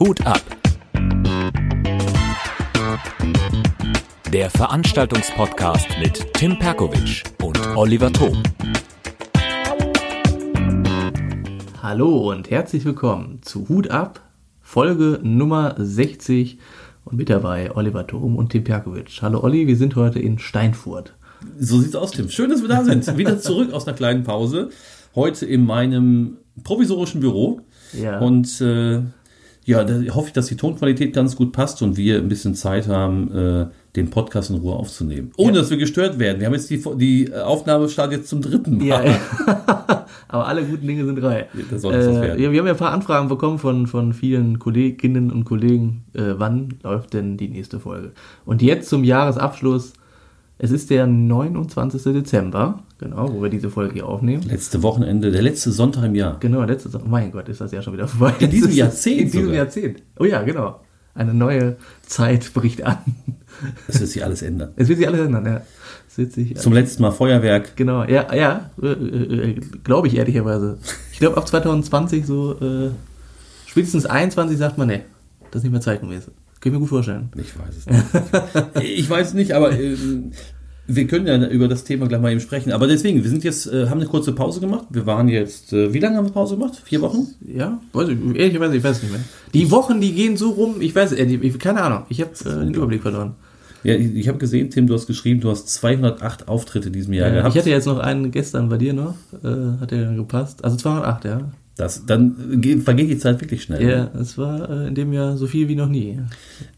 Hut ab. Der Veranstaltungspodcast mit Tim Perkovic und Oliver Thom. Hallo und herzlich willkommen zu Hut ab, Folge Nummer 60 und mit dabei Oliver Thom und Tim Perkovic. Hallo Olli, wir sind heute in Steinfurt. So sieht's aus, Tim. Schön, dass wir da sind. Wieder zurück aus einer kleinen Pause. Heute in meinem provisorischen Büro. Ja. Und äh, ja, da hoffe ich, dass die Tonqualität ganz gut passt und wir ein bisschen Zeit haben, äh, den Podcast in Ruhe aufzunehmen. Ohne Ja. dass wir gestört werden. Wir haben jetzt die, die Aufnahme startet jetzt zum dritten Mal. Ja, ja. aber alle guten Dinge sind drei. Das soll Äh, werden. ja, wir haben ja ein paar Anfragen bekommen von, von vielen Kolleginnen und Kollegen. Äh, wann läuft denn die nächste Folge? Und jetzt zum Jahresabschluss. Es ist der 29. Dezember, genau, wo wir diese Folge hier aufnehmen. Letzte Wochenende, der letzte Sonntag im Jahr. Genau, letztes Jahr. Mein Gott, ist das ja schon wieder vorbei. In diesem Jahrzehnt In diesem sogar. Jahrzehnt. Oh ja, genau. Eine neue Zeit bricht an. Das wird sich alles ändern. Es wird sich alles ändern, ja. Es Zum letzten Mal Feuerwerk. Genau, ja, ja, äh, äh, glaube ich ehrlicherweise. Ich glaube, ab 2020 so, äh, spätestens 21 sagt man, nee, das ist nicht mehr zeitgemäß. Kann ich mir gut vorstellen. Ich weiß es nicht. ich weiß es nicht, aber ähm, wir können ja über das Thema gleich mal eben sprechen. Aber deswegen, wir sind jetzt, äh, haben eine kurze Pause gemacht. Wir waren jetzt, äh, wie lange haben wir Pause gemacht? Vier Wochen? Ja, weiß ich, ehrlicherweise, ich weiß es nicht mehr. Die Wochen, die gehen so rum, ich weiß, ehrlich, ich, keine Ahnung, ich habe äh, den Überblick verloren. Ja, ich, ich habe gesehen, Tim, du hast geschrieben, du hast 208 Auftritte in diesem Jahr Äh, gehabt. ich hatte jetzt noch einen gestern bei dir noch, äh, hat der gepasst. Also 208, ja. das, dann geht, vergeht die Zeit wirklich schnell. Ja, es war äh, in dem Jahr so viel wie noch nie.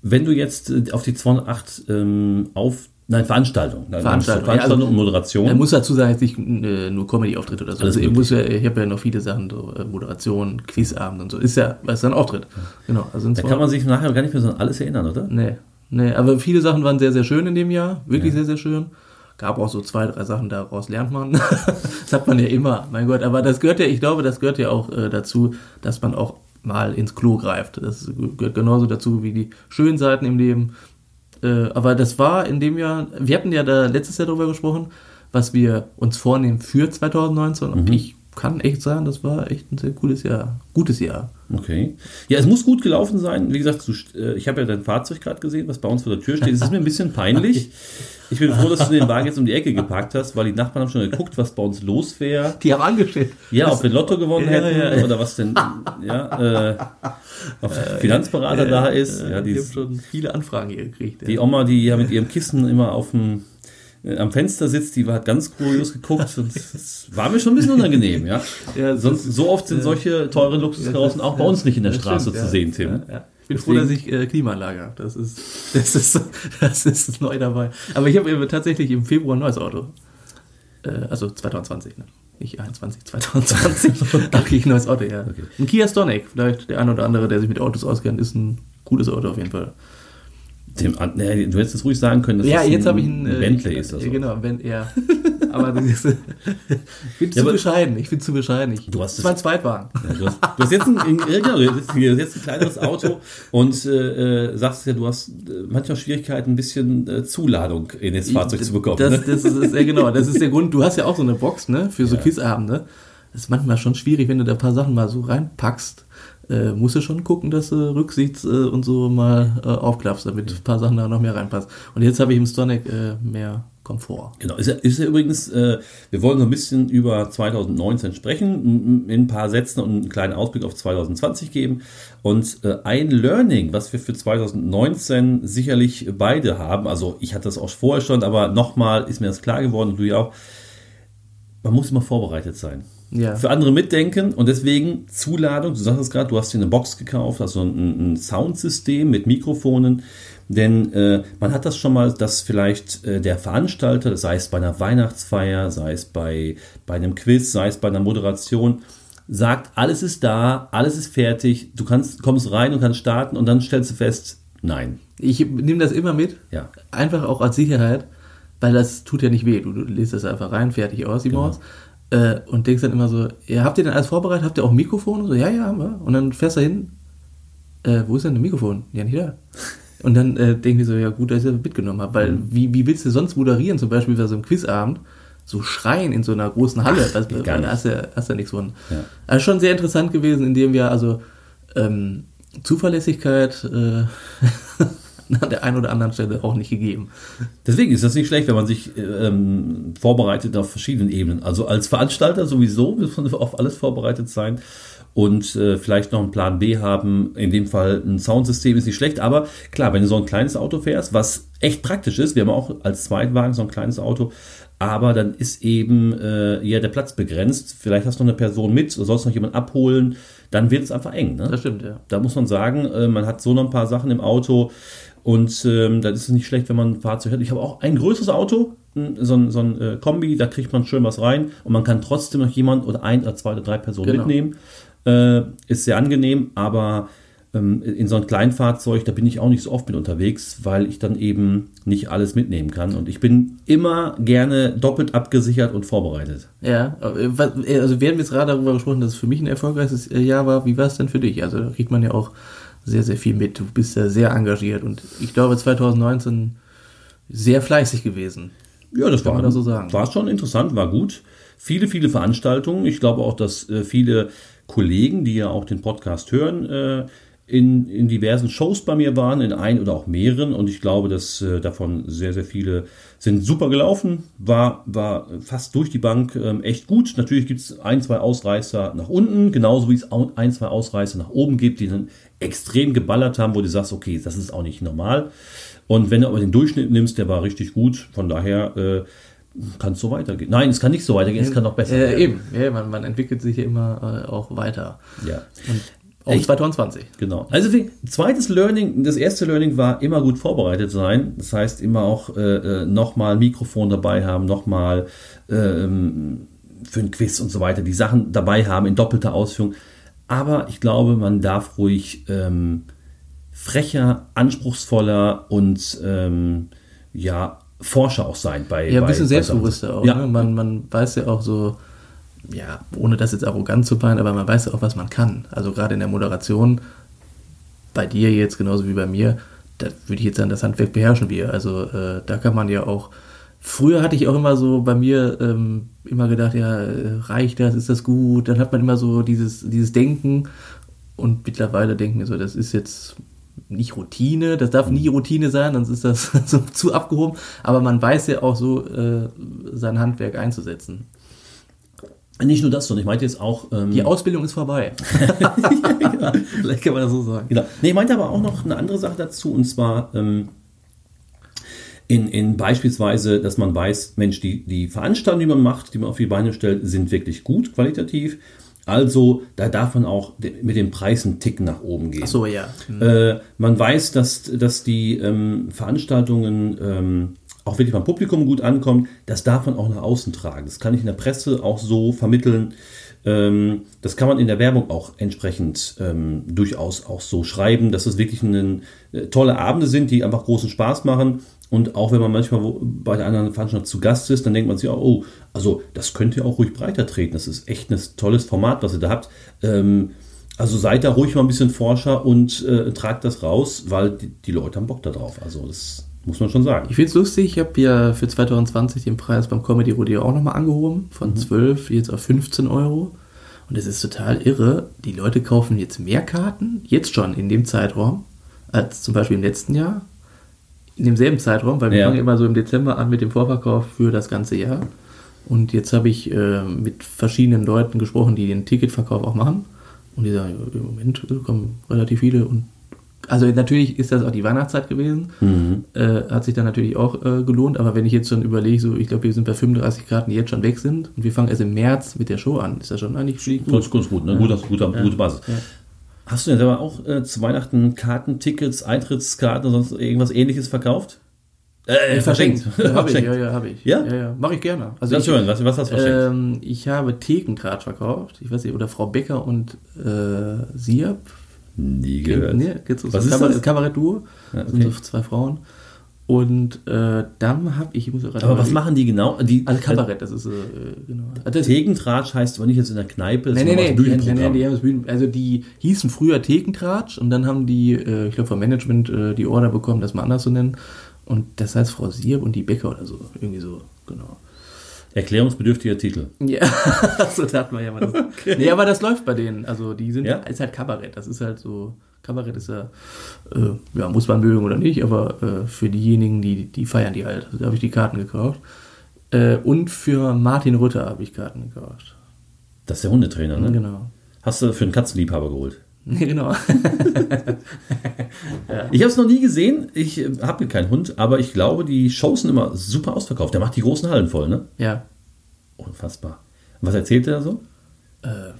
Wenn du jetzt äh, auf die 208 ähm, auf, nein, Veranstaltung, nein, Veranstaltung, Veranstaltung ja, also- und Moderation. Er muss dazu sagen, jetzt nicht äh, nur Comedy-Auftritt oder so. Alles Also ich, muss ja, ich habe ja noch viele Sachen, so äh, Moderation, Quizabend und so. Ist ja, ja ein Auftritt. Genau. Also da kann man sich nachher gar nicht mehr so an alles erinnern, oder? Nee, nee, aber viele Sachen waren sehr, sehr schön in dem Jahr. Wirklich Ja. sehr, sehr schön. Gab auch so zwei, drei Sachen, daraus lernt man. das hat man ja immer, mein Gott. Aber das gehört ja, ich glaube, das gehört ja auch äh, dazu, dass man auch mal ins Klo greift. Das gehört genauso dazu wie die schönen Seiten im Leben. Äh, aber das war in dem Jahr, wir hatten ja da letztes Jahr darüber gesprochen, was wir uns vornehmen für 2019. Und ich kann echt sagen, das war echt ein sehr cooles Jahr. Gutes Jahr. Okay. Ja, es muss gut gelaufen sein. Wie gesagt, äh, ich habe ja dein Fahrzeug gerade gesehen, was bei uns vor der Tür steht. Es ist mir ein bisschen peinlich. Ich bin froh, dass du den Wagen jetzt um die Ecke geparkt hast, weil die Nachbarn haben schon geguckt, was bei uns los wäre. Die haben angestellt. Ja, ob wir Lotto gewonnen Ja, hätten ja, oder was denn, ja, äh, ob der Finanzberater da ist. Ja, die, ich habe schon viele Anfragen hier gekriegt. die Oma, die ja mit ihrem Kissen immer auf dem, äh, am Fenster sitzt, die hat ganz kurios geguckt und es war mir schon ein bisschen unangenehm, ja. Ja, das Sonst, so oft sind solche teuren Luxuskarossen auch bei uns nicht in der Das Straße stimmt, zu sehen, Tim. Ja, bin froh, Deswegen- dass ich äh, Klimaanlage habe. Das ist, das, ist, das ist neu dabei. Aber ich habe tatsächlich im Februar ein neues Auto. Äh, also 2020, ne? Nicht 21, 2020. Da habe ich ein neues Auto, ja. Okay. Ein Kia Stonic. Vielleicht der eine oder andere, der sich mit Autos auskennt, ist ein cooles Auto auf jeden Fall. Tim, an- nee, du hättest es ruhig sagen können, dass ja, das jetzt ein habe ich einen äh, Bentley ist. Das ja, Genau, Ben, ja. Aber das ist, ich bin zu aber- bescheiden. Ich bin zu bescheiden. Ich, Du hast das war ein Zweitwagen. Ja, du, hast, du hast jetzt ein, ein, ja, genau, du hast hier jetzt ein kleineres Auto und äh, äh, sagst ja, du hast äh, manchmal Schwierigkeiten, ein bisschen äh, Zuladung in das Fahrzeug zu bekommen. Das, ne? das ist ist- ja genau, das ist der Grund. Du hast ja auch so eine Box, ne, für so Ja. Quizabende. Ist manchmal schon schwierig, wenn du da ein paar Sachen mal so reinpackst. Äh, musst du schon gucken, dass du Rücksichts äh, und so mal äh, aufklappst, damit ein paar Sachen da noch mehr reinpassen. Und jetzt habe ich im Stonic äh, mehr Komfort. Genau, ist ja, ist ja übrigens, äh, wir wollen so ein bisschen über 2019 sprechen, in ein paar Sätzen und einen kleinen Ausblick auf 2020 geben. Und äh, ein Learning, was wir für 2019 sicherlich beide haben, also ich hatte das auch vorher schon, aber nochmal ist mir das klar geworden, und du ja auch, man muss immer vorbereitet sein. Ja. Für andere mitdenken und deswegen Zuladung, du sagst es gerade, du hast dir eine Box gekauft, also ein, ein Soundsystem mit Mikrofonen, denn äh, man hat das schon mal, dass vielleicht äh, der Veranstalter, sei es bei einer Weihnachtsfeier, sei es bei, bei einem Quiz, sei es bei einer Moderation, sagt, alles ist da, alles ist fertig, du kannst, kommst rein und kannst starten und dann stellst du fest, nein. Ich nehme das immer mit, Ja. einfach auch als Sicherheit, weil das tut ja nicht weh. Du, du lässt das einfach rein, fertig aus, die Maus. Äh, und denkst dann immer so, ja, habt ihr denn alles vorbereitet? Habt ihr auch ein Mikrofon? Und so, ja, ja, haben wir. Und dann fährst du hin, äh, wo ist denn das Mikrofon? Ja, nicht da. Und dann äh, denke ich so, ja gut, dass ich das mitgenommen habe, weil wie, wie willst du sonst moderieren, zum Beispiel bei so einem Quizabend, so schreien in so einer großen Halle. Ach, da nicht. hast du ja, hast ja nichts von. Ja. Also schon sehr interessant gewesen, indem wir also ähm, Zuverlässigkeit äh, an der einen oder anderen Stelle auch nicht gegeben. Deswegen ist das nicht schlecht, wenn man sich ähm, vorbereitet auf verschiedenen Ebenen. Also als Veranstalter sowieso muss man auf alles vorbereitet sein und äh, vielleicht noch einen Plan B haben. In dem Fall ein Soundsystem ist nicht schlecht, aber klar, wenn du so ein kleines Auto fährst, was echt praktisch ist, wir haben auch als Zweitwagen so ein kleines Auto, aber dann ist eben äh, ja der Platz begrenzt. Vielleicht hast du noch eine Person mit oder sollst noch jemanden abholen, dann wird es einfach eng. Ne? Das stimmt, ja. Da muss man sagen, äh, man hat so noch ein paar Sachen im Auto und ähm, dann ist es nicht schlecht, wenn man ein Fahrzeug hat. Ich habe auch ein größeres Auto, so ein, so ein äh, Kombi, da kriegt man schön was rein und man kann trotzdem noch jemand oder ein oder zwei oder drei Personen Genau. mitnehmen. Äh, ist sehr angenehm, aber in so einem kleinen Fahrzeug, da bin ich auch nicht so oft mit unterwegs, weil ich dann eben nicht alles mitnehmen kann. Und ich bin immer gerne doppelt abgesichert und vorbereitet. Ja, äh, äh, also wir haben jetzt gerade darüber gesprochen, dass es für mich ein erfolgreiches äh, Jahr war. Wie war es denn für dich? Also da kriegt man ja auch sehr, sehr viel mit. Du bist ja sehr engagiert und ich glaube 2019 sehr fleißig gewesen. Ja, das Kann war, man da so sagen. war schon interessant, war gut. Viele, viele Veranstaltungen. Ich glaube auch, dass viele Kollegen, die ja auch den Podcast hören, in, in diversen Shows bei mir waren, in ein oder auch mehreren. Und ich glaube, dass äh, davon sehr, sehr viele sind super gelaufen. War, war fast durch die Bank ähm, echt gut. Natürlich gibt es ein, zwei Ausreißer nach unten, genauso wie es ein, zwei Ausreißer nach oben gibt, die dann extrem geballert haben, wo du sagst, okay, das ist auch nicht normal. Und wenn du aber den Durchschnitt nimmst, der war richtig gut. Von daher äh, kann es so weitergehen. Nein, es kann nicht so weitergehen, es kann noch besser Äh, werden. eben, ja, man, man entwickelt sich ja immer äh, auch weiter. Ja, Und auch Echt? 2020. genau. Also zweites Learning, das erste Learning war immer gut vorbereitet sein. Das heißt immer auch äh, äh, nochmal Mikrofon dabei haben, nochmal ähm, für ein Quiz und so weiter die Sachen dabei haben in doppelter Ausführung. Aber ich glaube, man darf ruhig ähm, frecher, anspruchsvoller und ähm, ja, Forscher auch sein bei Ja, ein bisschen selbstbewusster auch. Ja, Ne? Man, man weiß ja auch so, ja, ohne das jetzt arrogant zu meinen, aber man weiß ja auch, was man kann. Also gerade in der Moderation, bei dir jetzt genauso wie bei mir, da würde ich jetzt sagen, das Handwerk beherrschen wir. Also äh, da kann man ja auch. Früher hatte ich auch immer so bei mir ähm, immer gedacht, ja, reicht das, ist das gut? Dann hat man immer so dieses, dieses Denken und mittlerweile denken wir so, das ist jetzt nicht Routine, das darf nie Routine sein, sonst ist das so zu abgehoben, aber man weiß ja auch so, äh, sein Handwerk einzusetzen. Nicht nur das, sondern ich meinte jetzt auch. Ähm, Die Ausbildung ist vorbei. Vielleicht kann man das so sagen. Genau. Nee, ich meinte aber auch noch eine andere Sache dazu, und zwar ähm, in, in beispielsweise, dass man weiß, Mensch, die, die Veranstaltungen, die man macht, die man auf die Beine stellt, sind wirklich gut, qualitativ. Also, da darf man auch mit dem Preis einen Tick nach oben gehen. Ach so, ja. Äh, man weiß, dass, dass die ähm, Veranstaltungen ähm, auch wirklich beim Publikum gut ankommen. Das darf man auch nach außen tragen. Das kann ich in der Presse auch so vermitteln. Ähm, das kann man in der Werbung auch entsprechend ähm, durchaus auch so schreiben, dass es wirklich ein, äh, tolle Abende sind, die einfach großen Spaß machen. Und auch wenn man manchmal bei der anderen Veranstaltung zu Gast ist, dann denkt man sich auch, oh, also das könnt ihr auch ruhig breiter treten. Das ist echt ein tolles Format, was ihr da habt. Ähm, also seid da ruhig mal ein bisschen Forscher und äh, tragt das raus, weil die, die Leute haben Bock da drauf. Also das muss man schon sagen. Ich finde es lustig, ich habe ja für 2020 den Preis beim Comedy Rodeo auch nochmal angehoben, von 12 jetzt auf 15 Euro. Und es ist total irre. Die Leute kaufen jetzt mehr Karten, jetzt schon in dem Zeitraum, als zum Beispiel im letzten Jahr. In demselben Zeitraum, weil wir Ja. fangen immer so im Dezember an mit dem Vorverkauf für das ganze Jahr. Und jetzt habe ich äh, mit verschiedenen Leuten gesprochen, die den Ticketverkauf auch machen. Und die sagen, im Moment äh, kommen relativ viele. Und also natürlich ist das auch die Weihnachtszeit gewesen. Äh, hat sich dann natürlich auch äh, gelohnt. Aber wenn ich jetzt schon überlege, so ich glaube, wir sind bei 35 Karten, die jetzt schon weg sind. Und wir fangen erst im März mit der Show an. Ist das schon eigentlich gut? Ganz, ganz gut, ne? Guter, guter, Ja. gute Basis. Ja. Hast du denn selber auch äh, zu Weihnachten Karten, Tickets, Eintrittskarten oder sonst irgendwas ähnliches verkauft? Äh, Verschenkt. Ja, habe ich, Verschenkt. ja, ja, habe ich. Ja? Ja, ja. Mache ich gerne. Also Lass ich, hören, was, was hast du verschenkt? ähm, ich habe Thekentrat verkauft. Ich weiß nicht, oder Frau Becker und äh, Siab. Nie gehört. Nee, gibt's so Was ist Kabarett- das? Kabarett-Duo. Ja, sind okay. so zwei Frauen. Und äh, dann habe ich, ich muss gerade Aber was machen die genau? Die, Also Kabarett, das ist äh, genau. Also das- Tegentratsch heißt aber nicht jetzt in der Kneipe, das Nee, nee, nee, die, nee, nee, Bühnenprogramm. die haben das Bühnen, also die hießen früher Thekentratsch und dann haben die, äh, ich glaube vom Management, äh, die Order bekommen, das mal anders zu nennen. Und das heißt Frau Sierb und die Bäcker oder so, irgendwie so, genau. Erklärungsbedürftiger Titel. Ja, so dachte man ja mal. Das. Nee, aber das läuft bei denen. Also die sind, Ja? ist halt Kabarett. Das ist halt so, Kabarett ist ja, äh, ja, muss man mögen oder nicht, aber äh, für diejenigen, die, die feiern die halt. Da habe ich die Karten gekauft. Äh, und für Martin Rütter habe ich Karten gekauft. Das ist der Hundetrainer, ne? Genau. Hast du für einen Katzenliebhaber geholt? genau. Ich habe es noch nie gesehen. Ich äh, habe keinen Hund, aber ich glaube, die Shows sind immer super ausverkauft. Der macht die großen Hallen voll, ne? ja. Unfassbar. Was erzählt er so? Äh,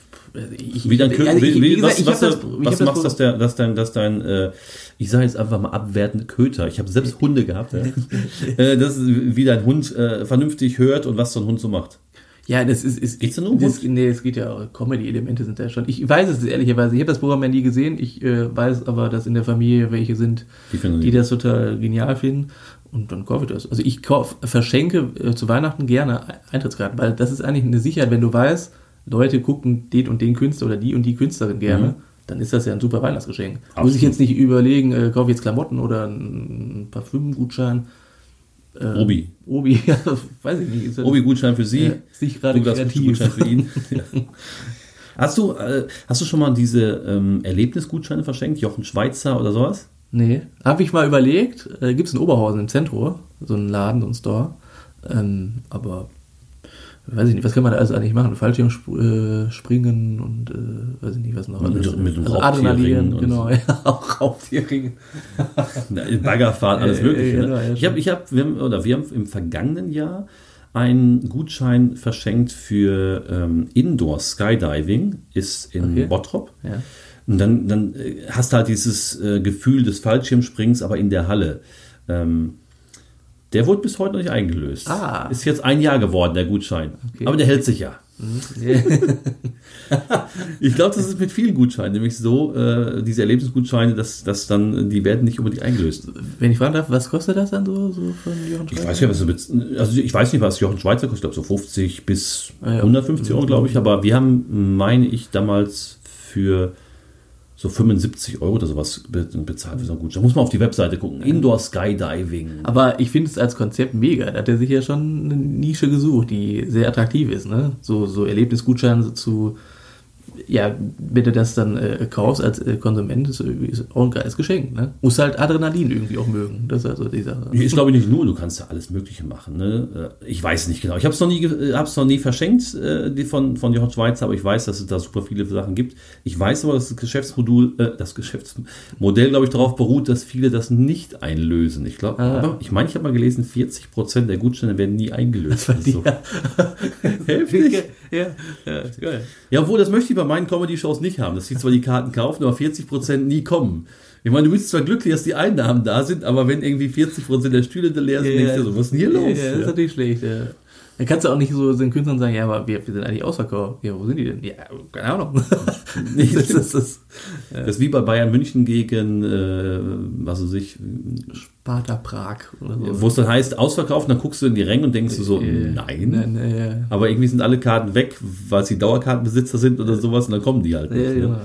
ich, Wie dein Kö- also ich- wie, gesagt, was, du- das- was machst, Pro- dass, der, dass dein, dass dein äh, ich sage jetzt einfach mal abwertend Köter. Ich habe selbst Hunde gehabt. Ja. äh, das ist, wie dein Hund äh, vernünftig hört und was so ein Hund so macht. Ja, das ist. ist Geht's denn um das? Nee, es geht ja auch. Comedy-Elemente sind da schon. Ich weiß es ehrlicherweise. Ich habe das Programm ja nie gesehen. Ich äh, weiß aber, dass in der Familie welche sind, Die die das total genial finden. Und dann kaufe ich das. Also ich kauf, verschenke äh, zu Weihnachten gerne Eintrittskarten, weil das ist eigentlich eine Sicherheit, wenn du weißt, Leute gucken den und den Künstler oder die und die Künstlerin gerne, Mhm. dann ist das ja ein super Weihnachtsgeschenk. Muss Absolut. ich jetzt nicht überlegen, äh, kaufe ich jetzt Klamotten oder einen Parfümgutschein. Äh, Obi. Obi, ja, weiß ich nicht. Obi-Gutschein für Sie. Ja, ist nicht gerade Douglas kreativ. Gutschein für ihn. ja. Hast du, äh, hast du schon mal diese ähm, Erlebnisgutscheine verschenkt? Jochen Schweizer oder sowas? Nee, habe ich mal überlegt. Äh, Gibt es in Oberhausen im Zentrum, so einen Laden, so einen Store. Ähm, aber weiß ich nicht, was kann man da alles eigentlich machen? Fallschirm sp äh, springen und äh, weiß ich nicht, was noch Mit- alles. mit dem also Adrenalin, genau, so. ja, auch Raubtierring. Na, Baggerfahrt, alles Äh, Mögliche. äh, ne? genau, ja, ich habe, ich hab, wir haben, oder wir haben im vergangenen Jahr einen Gutschein verschenkt für ähm, Indoor Skydiving, ist in Okay. Bottrop. Ja. Und dann, dann äh, hast du halt dieses äh, Gefühl des Fallschirmsprings, aber in der Halle. Ähm, der wurde bis heute noch nicht eingelöst. Ah. Ist jetzt ein Jahr geworden, der Gutschein. Okay. Aber der hält sich ja. Ich glaube, das ist mit vielen Gutscheinen, nämlich so, äh, diese Erlebnisgutscheine, dass, dass dann, die werden nicht unbedingt eingelöst. Wenn ich fragen darf, was kostet das dann so, so von Jochen Ich Schweizer? weiß ja, was bez- also ich weiß nicht, was Jochen Schweizer kostet, ich glaube so 50 bis Ah, ja. 150 Euro, glaube ich, aber wir haben, meine ich, damals für so 75 Euro oder sowas be- bezahlt für so einen Gutschein. Muss man auf die Webseite gucken. Indoor Skydiving. Aber ich finde es als Konzept mega. Da hat er sich ja schon eine Nische gesucht, die sehr attraktiv ist. Ne? So, so Erlebnisgutscheine zu, ja, wenn du das dann äh, kaufst als äh, Konsument, ist, irgendwie- ist auch ein geiles Geschenk. Ne? Muss halt Adrenalin irgendwie auch mögen. Das ist also die Sache. Ich glaube nicht nur, du kannst ja alles Mögliche machen. Ne? Äh, Ich weiß nicht genau. Ich habe es noch nie, äh, hab's noch nie verschenkt äh, die von, von Jochen Schweizer, aber ich weiß, dass es da super viele Sachen gibt. Ich weiß aber, dass das Geschäftsmodul, äh, das Geschäftsmodell, glaube ich, darauf beruht, dass viele das nicht einlösen. Ich glaube, Ah. ich meine, ich habe mal gelesen, 40 Prozent der Gutscheine werden nie eingelöst. Ist so. Heftig. ja, ja, geil. Ja, obwohl, das möchte ich bei meinen Comedy-Shows nicht haben, dass sie zwar die Karten kaufen, aber 40% nie kommen. Ich meine, du bist zwar glücklich, dass die Einnahmen da sind, aber wenn irgendwie 40% der Stühle leer sind, denkst du so, was ist denn hier los? Ja, das ist Ja. natürlich schlecht. Ja. Dann kannst du auch nicht so den Künstlern sagen, ja, aber wir, wir sind eigentlich ausverkauft. Ja, wo sind die denn? Ja, keine Ahnung. das ist das Das ist wie bei Bayern München gegen, äh, was weiß ich, Sparta Prag oder so. wo es dann heißt, ausverkauft, dann guckst du in die Ränge und denkst du so, Äh, nein. nein, ja. Aber irgendwie sind alle Karten weg, weil sie Dauerkartenbesitzer sind oder sowas und dann kommen die halt nicht. Ja, ne?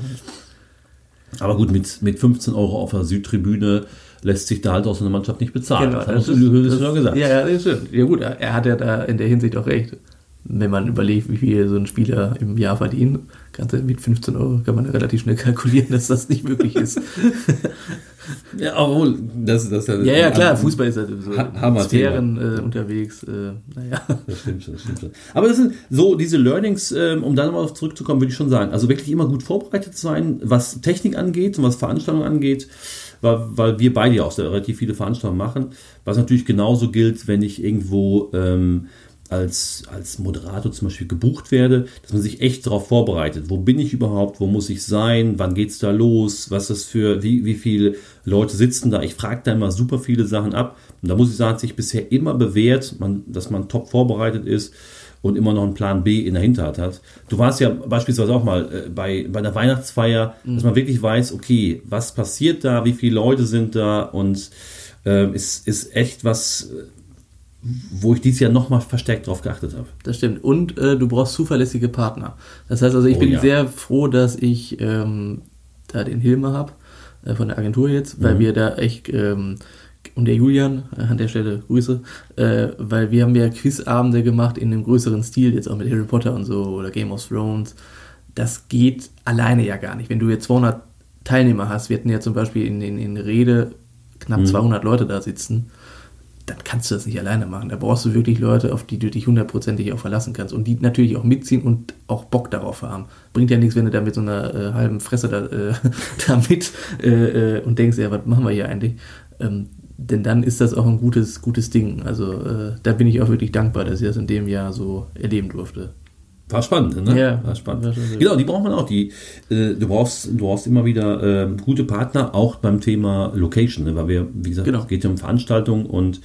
Aber gut, mit, mit 15 Euro auf der Südtribüne lässt sich da halt auch so eine Mannschaft nicht bezahlen. Genau, das hast du das schon gesagt. Ja, ja, das stimmt. Ja gut, er hat ja da in der Hinsicht auch recht. Wenn man überlegt, wie viel so ein Spieler im Jahr verdient, du mit 15 Euro kann man ja relativ schnell kalkulieren, dass das nicht möglich ist. Ja, obwohl, das, das ja, ja, klar, Fußball ist ja so Ha- Hammer Sphären äh, unterwegs. Äh, naja. Das stimmt schon, das stimmt schon. Aber das sind so diese Learnings, ähm, um dann mal zurückzukommen, würde ich schon sagen. Also wirklich immer gut vorbereitet sein, was Technik angeht und was Veranstaltungen angeht, weil, weil wir beide ja auch relativ viele Veranstaltungen machen. Was natürlich genauso gilt, wenn ich irgendwo ähm, als, als Moderator zum Beispiel gebucht werde, dass man sich echt darauf vorbereitet. Wo bin ich überhaupt? Wo muss ich sein? Wann geht's da los? Was ist das für, wie, wie viele Leute sitzen da? Ich frage da immer super viele Sachen ab. Und da muss ich sagen, hat sich bisher immer bewährt, man, dass man top vorbereitet ist und immer noch einen Plan B in der Hinterhand hat. Du warst ja beispielsweise auch mal äh, bei, bei einer Weihnachtsfeier, dass man wirklich weiß, okay, was passiert da, wie viele Leute sind da und ähm, ist, ist echt was, äh, wo ich dieses Jahr nochmal verstärkt drauf geachtet habe. Das stimmt. Und äh, du brauchst zuverlässige Partner. Das heißt also, ich Oh bin ja. sehr froh, dass ich ähm, da den Hilme habe, äh, von der Agentur jetzt, weil wir da echt ähm, und der Julian, äh, an der Stelle Grüße, äh, weil wir haben ja Quizabende gemacht in einem größeren Stil, jetzt auch mit Harry Potter und so oder Game of Thrones. Das geht alleine ja gar nicht. Wenn du jetzt 200 Teilnehmer hast, wir hatten ja zum Beispiel in, in, in Rede knapp Mhm. 200 Leute da sitzen, dann kannst du das nicht alleine machen. Da brauchst du wirklich Leute, auf die du dich hundertprozentig auch verlassen kannst und die natürlich auch mitziehen und auch Bock darauf haben. Bringt ja nichts, wenn du da mit so einer äh, halben Fresse da, äh, da mit äh, äh, und denkst, ja, was machen wir hier eigentlich? Ähm, denn dann ist das auch ein gutes, gutes Ding. Also äh, da bin ich auch wirklich dankbar, dass ich das in dem Jahr so erleben durfte. War spannend, ne? Ja, war spannend. war so. Genau, die braucht man auch. Die, äh, du, brauchst, du brauchst immer wieder äh, gute Partner, auch beim Thema Location, ne? weil wir, wie gesagt, Genau. es geht ja um Veranstaltungen und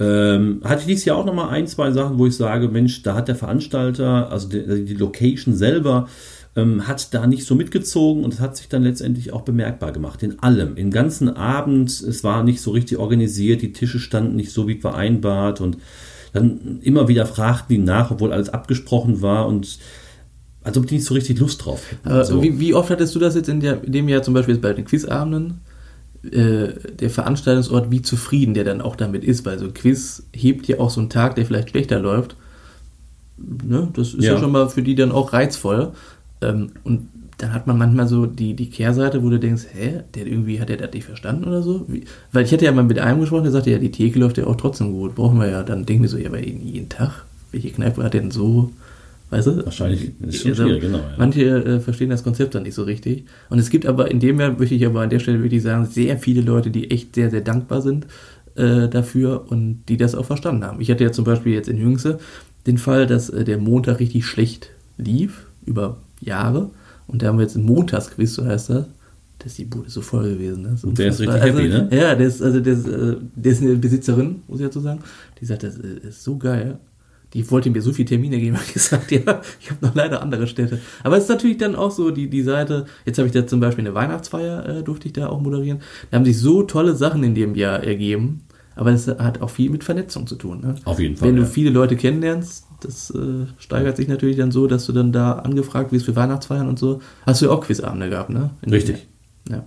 ähm, hatte ich dieses Jahr auch nochmal ein, zwei Sachen, wo ich sage, Mensch, da hat der Veranstalter, also die, die Location selber, ähm, hat da nicht so mitgezogen und es hat sich dann letztendlich auch bemerkbar gemacht. In allem, im ganzen Abend, es war nicht so richtig organisiert, die Tische standen nicht so wie vereinbart und dann immer wieder fragten die nach, obwohl alles abgesprochen war und als ob die nicht so richtig Lust drauf hätten. Aber so. wie, wie oft hattest du das jetzt in, der, in dem Jahr zum Beispiel jetzt bei den Quizabenden? Äh, der Veranstaltungsort, wie zufrieden der dann auch damit ist, weil so ein Quiz hebt ja auch so einen Tag, der vielleicht schlechter läuft. Ne? Das ist ja. Ja. schon mal für die dann auch reizvoll. Ähm, und dann hat man manchmal so die, die Kehrseite, wo du denkst, hä, der irgendwie hat der das nicht verstanden oder so? Wie, weil ich hatte ja mal mit einem gesprochen, der sagte, ja, die Theke läuft ja auch trotzdem gut, brauchen wir ja. Dann denken wir so, ja, aber jeden Tag, welche Kneipe hat denn so, weißt du? Wahrscheinlich ist schon Also, schwierig, genau. Ja. Manche äh, verstehen das Konzept dann nicht so richtig. Und es gibt aber in dem Jahr, möchte ich aber an der Stelle wirklich sagen, sehr viele Leute, die echt sehr, sehr dankbar sind äh, dafür und die das auch verstanden haben. Ich hatte ja zum Beispiel jetzt in Jüngse den Fall, dass äh, der Montag richtig schlecht lief, über Jahre. Und da haben wir jetzt einen Montagsquiz, so heißt das. Da ist die Bude so voll gewesen. Das Und der ist richtig happy, also, ne? Ja, der ist, also der ist, äh, der ist eine Besitzerin, muss ich dazu sagen. Die sagt, das äh, ist so geil. Die wollte mir so viele Termine geben, hat gesagt, ja, ich habe noch leider andere Städte. Aber es ist natürlich dann auch so die, die Seite, jetzt habe ich da zum Beispiel eine Weihnachtsfeier, äh, durfte ich da auch moderieren. Da haben sich so tolle Sachen in dem Jahr ergeben, aber es hat auch viel mit Vernetzung zu tun. Ne? Auf jeden Fall, Wenn du ja. viele Leute kennenlernst, das äh, steigert sich natürlich dann so, dass du dann da angefragt wirst für Weihnachtsfeiern und so. Hast du ja auch Quizabende gehabt, ne? In Richtig. Ja.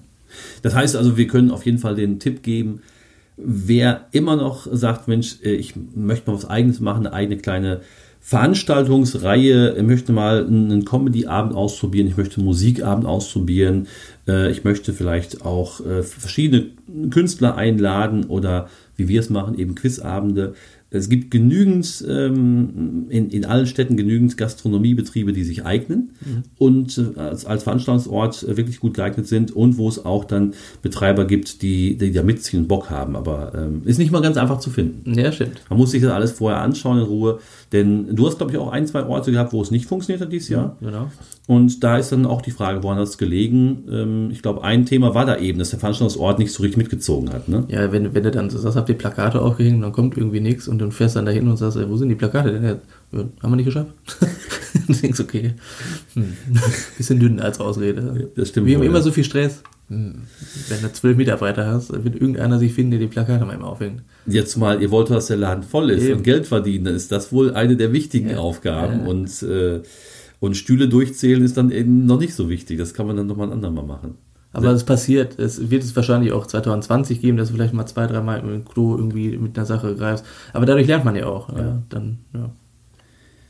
Das heißt also, wir können auf jeden Fall den Tipp geben, wer immer noch sagt, Mensch, äh, ich möchte mal was eigenes machen, eine eigene kleine Veranstaltungsreihe, ich möchte mal einen Comedy-Abend ausprobieren, ich möchte einen Musikabend ausprobieren, äh, ich möchte vielleicht auch äh, verschiedene Künstler einladen oder wie wir es machen, eben Quizabende. Es gibt genügend, ähm, in, in allen Städten genügend Gastronomiebetriebe, die sich eignen und äh, als, als Veranstaltungsort äh, wirklich gut geeignet sind und wo es auch dann Betreiber gibt, die, die da mitziehen und Bock haben. Aber ähm, ist nicht mal ganz einfach zu finden. ja, stimmt. Man muss sich das alles vorher anschauen in Ruhe, denn du hast, glaube ich, auch ein, zwei Orte gehabt, wo es nicht funktioniert hat dieses Jahr. Genau. Und da ist dann auch die Frage, woran hat es gelegen? Ähm, ich glaube, ein Thema war da eben, dass der Veranstaltungsort nicht so richtig mitgezogen hat. Ne? Ja, wenn, wenn du dann so sagst, habt ihr Plakate aufgehängt, dann kommt irgendwie nichts und dann fährst dann dahin und sagst, ey, wo sind die Plakate denn jetzt? Ja, haben wir nicht geschafft? du denkst, okay, hm. bisschen dünn als Ausrede. das stimmt Wir haben immer ja. so viel Stress. Hm. Wenn du zwölf Mitarbeiter hast, wird irgendeiner sich finden, der die Plakate mal immer aufhängt. Jetzt mal, ihr wollt, dass der Laden voll ist Eben. und Geld verdienen, dann ist das wohl eine der wichtigen Ja. Aufgaben. Ja. Und, äh, und Stühle durchzählen ist dann eben noch nicht so wichtig. Das kann man dann nochmal ein andermal machen. Aber es passiert, es wird es wahrscheinlich auch 2020 geben, dass du vielleicht mal zwei, dreimal im Klo irgendwie mit einer Sache greifst. Aber dadurch lernt man ja auch. Ja. dann, ja.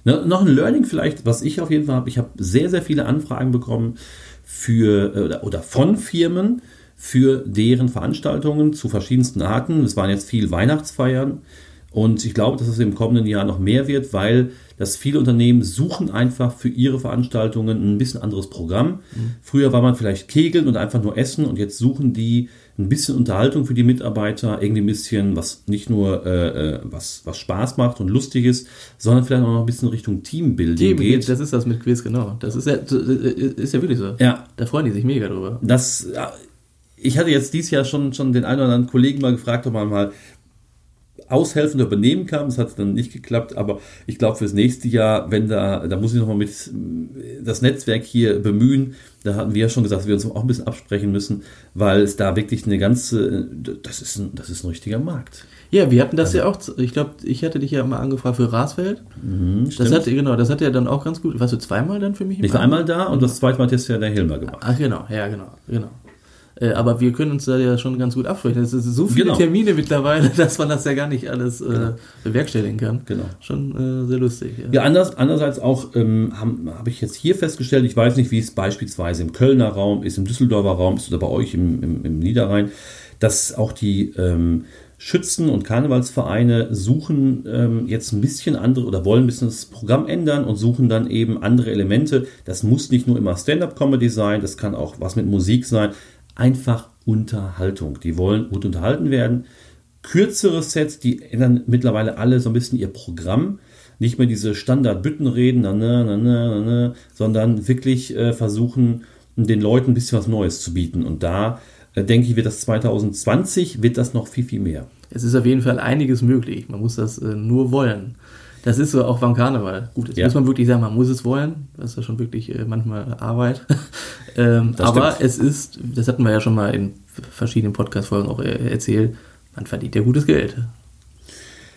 Na, noch ein Learning vielleicht, was ich auf jeden Fall habe. Ich habe sehr, sehr viele Anfragen bekommen für äh, oder, von Firmen für deren Veranstaltungen zu verschiedensten Arten. Es waren jetzt viel Weihnachtsfeiern und ich glaube, dass es im kommenden Jahr noch mehr wird, weil das viele Unternehmen suchen einfach für ihre Veranstaltungen ein bisschen anderes Programm. Früher war man vielleicht kegeln und einfach nur essen und jetzt suchen die ein bisschen Unterhaltung für die Mitarbeiter, irgendwie ein bisschen, was nicht nur äh, äh, was, was Spaß macht und lustig ist, sondern vielleicht auch noch ein bisschen Richtung Teambuilding Team, geht. das ist das mit Quiz, genau. Das ist ja, ist ja wirklich so. Ja. Da freuen die sich mega drüber. Das, ich hatte jetzt dieses Jahr schon, schon den einen oder anderen Kollegen mal gefragt, ob man mal aushelfen oder übernehmen kann. Das hat dann nicht geklappt, aber ich glaube fürs nächste Jahr, wenn da, da muss ich nochmal mit äh, das Netzwerk hier bemühen. Da hatten wir ja schon gesagt, dass wir uns auch ein bisschen absprechen müssen, weil es da wirklich eine ganze, das ist ein, das ist ein richtiger Markt. Ja, wir hatten das ja auch, ich glaube, ich hatte dich ja mal angefragt für Rasfeld. das stimmt. hat, genau, das hat ja dann auch ganz gut, warst du zweimal dann für mich? Ich war einmal da und das zweite Mal hat jetzt ja der Hilmer gemacht. Ach genau, ja genau, genau. Äh, aber wir können uns da ja schon ganz gut absprechen. Es sind so viele Genau. Termine mittlerweile, dass man das ja gar nicht alles äh, bewerkstelligen kann. Genau. Schon äh, sehr lustig. Ja. Ja, anders, andererseits auch ähm, habe hab ich jetzt hier festgestellt, ich weiß nicht, wie es beispielsweise im Kölner Raum ist, im Düsseldorfer Raum ist oder bei euch im, im, im Niederrhein, dass auch die ähm, Schützen- und Karnevalsvereine suchen ähm, jetzt ein bisschen andere oder wollen ein bisschen das Programm ändern und suchen dann eben andere Elemente. Das muss nicht nur immer Stand-up-Comedy sein, das kann auch was mit Musik sein. Einfach Unterhaltung. Die wollen gut unterhalten werden. Kürzere Sets, die ändern mittlerweile alle so ein bisschen ihr Programm. Nicht mehr diese Standard-Büttenreden, na, na, na, na, na, sondern wirklich äh, versuchen, den Leuten ein bisschen was Neues zu bieten. Und da äh, denke ich, wird das 2020 wird das noch viel, viel mehr. Es ist auf jeden Fall einiges möglich. Man muss das äh, nur wollen. Das ist so auch beim Karneval. Gut, jetzt Ja. muss man wirklich sagen, man muss es wollen. Das ist ja schon wirklich äh, manchmal Arbeit. ähm, aber stimmt. es ist, das hatten wir ja schon mal in verschiedenen Podcast-Folgen auch äh, erzählt, man verdient ja gutes Geld.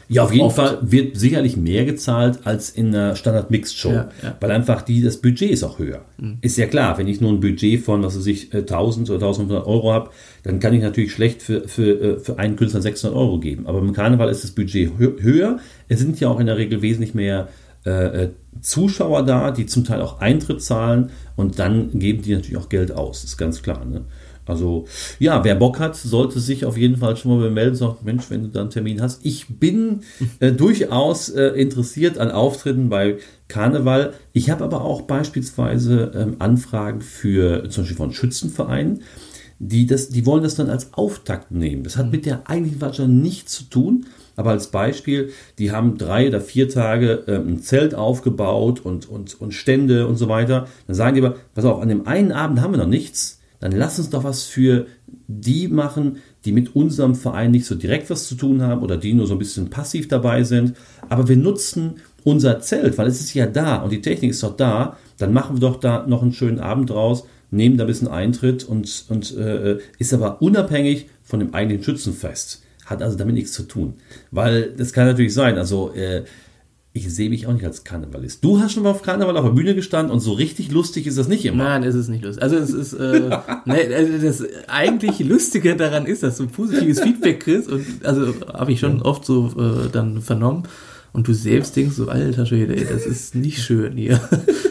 Ja, auf jeden Oft. Fall wird sicherlich mehr gezahlt als in einer Standard-Mixed-Show, Ja, ja. weil einfach die, das Budget ist auch höher. Ist ja klar, wenn ich nur ein Budget von, was weiß ich, äh, 1000 oder 1500 Euro habe, dann kann ich natürlich schlecht für, für, äh, für einen Künstler 600 Euro geben. Aber im Karneval ist das Budget hö höher. Es sind ja auch in der Regel wesentlich mehr äh, äh, Zuschauer da, die zum Teil auch Eintritt zahlen und dann geben die natürlich auch Geld aus, ist ganz klar. Ne? Also ja, wer Bock hat, sollte sich auf jeden Fall schon mal melden. Sagt, Mensch, wenn du da einen Termin hast. Ich bin äh, durchaus äh, interessiert an Auftritten bei Karneval. Ich habe aber auch beispielsweise ähm, Anfragen für zum Beispiel von Schützenvereinen, die, das, die wollen das dann als Auftakt nehmen. Das hat mit der eigentlichen Veranstaltung nichts zu tun. Aber als Beispiel, die haben drei oder vier Tage ähm, ein Zelt aufgebaut und, und, und Stände und so weiter. Dann sagen die aber, pass auf, an dem einen Abend haben wir noch nichts. Dann lass uns doch was für die machen, die mit unserem Verein nicht so direkt was zu tun haben oder die nur so ein bisschen passiv dabei sind. Aber wir nutzen unser Zelt, weil es ist ja da und die Technik ist doch da. Dann machen wir doch da noch einen schönen Abend draus, nehmen da ein bisschen Eintritt und, und äh, ist aber unabhängig von dem eigentlichen Schützenfest. Hat also damit nichts zu tun. Weil das kann natürlich sein, also äh, ich sehe mich auch nicht als Karnevalist. Du hast schon mal auf Karneval auf der Bühne gestanden und so richtig lustig ist das nicht immer. Nein, es ist nicht lustig. Also es ist, äh, ne, also das eigentlich Lustige daran ist, dass du positives Feedback kriegst und also habe ich schon oft so äh, dann vernommen. Und du selbst denkst so, alter Schwede, ey, das ist nicht schön hier.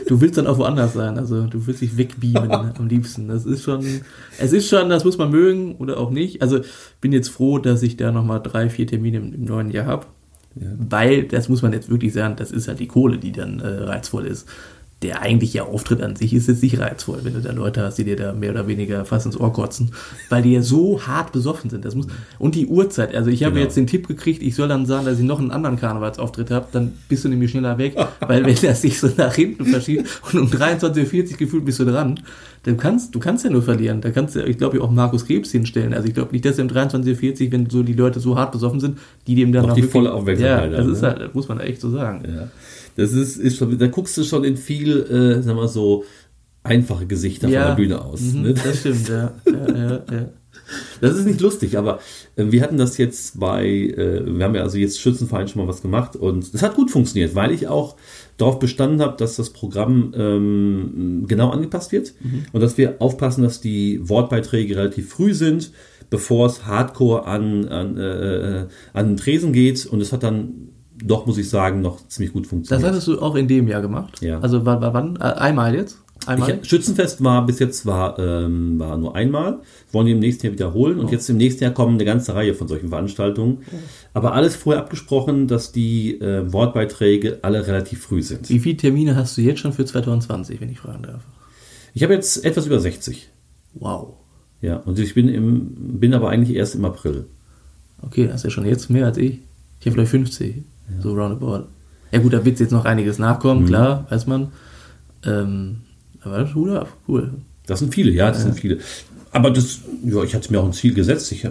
Du willst dann auch woanders sein, also du willst dich wegbeamen am liebsten. Das ist schon, es ist schon, das muss man mögen oder auch nicht. Also bin jetzt froh, dass ich da nochmal drei, vier Termine im, im neuen Jahr habe. Weil, das muss man jetzt wirklich sagen, das ist halt die Kohle, die dann äh, reizvoll ist. Der eigentliche Auftritt an sich ist jetzt nicht reizvoll, wenn du da Leute hast, die dir da mehr oder weniger fast ins Ohr kotzen, weil die ja so hart besoffen sind. Das muss, und die Uhrzeit, also ich habe Genau. jetzt den Tipp gekriegt, ich soll dann sagen, dass ich noch einen anderen Karnevalsauftritt habe, dann bist du nämlich schneller weg, weil wenn das sich so nach hinten verschiebt und um 23.40 Uhr gefühlt bist du dran, du kannst, du kannst ja nur verlieren. Da kannst du, ich glaube, auch Markus Krebs hinstellen. Also ich glaube nicht, dass er um 23.40 Uhr, wenn so die Leute so hart besoffen sind, die dem dann noch die volle Aufmerksamkeit Ja, das ist ne? halt, das muss man echt so sagen. Ja. Das ist, ist schon, da guckst du schon in viel, äh, sagen wir so, einfache Gesichter Ja. von der Bühne aus. Mhm, Ne? Das stimmt, ja. ja, ja, ja. Das ist nicht lustig, aber äh, wir hatten das jetzt bei, äh, wir haben ja also jetzt Schützenverein schon mal was gemacht und es hat gut funktioniert, weil ich auch darauf bestanden habe, dass das Programm ähm, genau angepasst wird und dass wir aufpassen, dass die Wortbeiträge relativ früh sind, bevor es hardcore an, an, äh, an den Tresen geht und es hat dann doch, muss ich sagen, noch ziemlich gut Das funktioniert. hattest du auch in dem Jahr gemacht? Ja. Also war, wann? Äh, einmal jetzt? Einmal? Ich, Schützenfest war bis jetzt war, ähm, war nur einmal. Wollen wir im nächsten Jahr wiederholen. Und jetzt im nächsten Jahr kommen eine ganze Reihe von solchen Veranstaltungen. Aber alles vorher abgesprochen, dass die äh, Wortbeiträge alle relativ früh sind. Wie viele Termine hast du jetzt schon für 2020, wenn ich fragen darf? Ich habe jetzt etwas über 60. Wow. Ja, und ich bin, im, bin aber eigentlich erst im April. Okay, das ist ja schon jetzt mehr als ich. Ich habe vielleicht 50, so roundabout. Ja gut, da wird jetzt noch einiges nachkommen, Mhm. klar, weiß man. Ähm, aber das ist Hut ab, cool. Das sind viele, ja, das sind viele. Aber das, ja, ich hatte mir auch ein Ziel gesetzt. Ich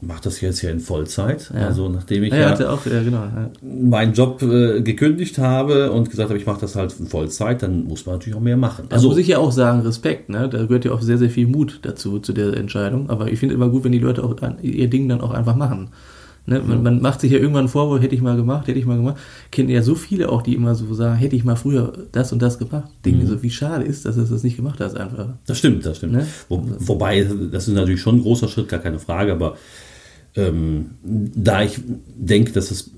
mache das jetzt ja in Vollzeit. Ja. Also nachdem ich Ja, ja, auch, ja genau. Ja. meinen Job äh, gekündigt habe und gesagt habe, ich mache das halt in Vollzeit, dann muss man natürlich auch mehr machen. Da muss ich ja auch sagen, Respekt, ne? Da gehört ja auch sehr, sehr viel Mut dazu, zu der Entscheidung. Aber ich finde immer gut, wenn die Leute auch ihr Ding dann auch einfach machen. Ne? Man, man macht sich ja irgendwann vor, wo hätte ich mal gemacht, hätte ich mal gemacht. Kennen ja so viele auch, die immer so sagen, hätte ich mal früher das und das gemacht. Denken Mhm. so, wie schade ist, dass du das nicht gemacht hast einfach. Das stimmt, das stimmt. Ne? Wo, wobei, das ist natürlich schon ein großer Schritt, gar keine Frage, aber ähm, da ich denke, dass es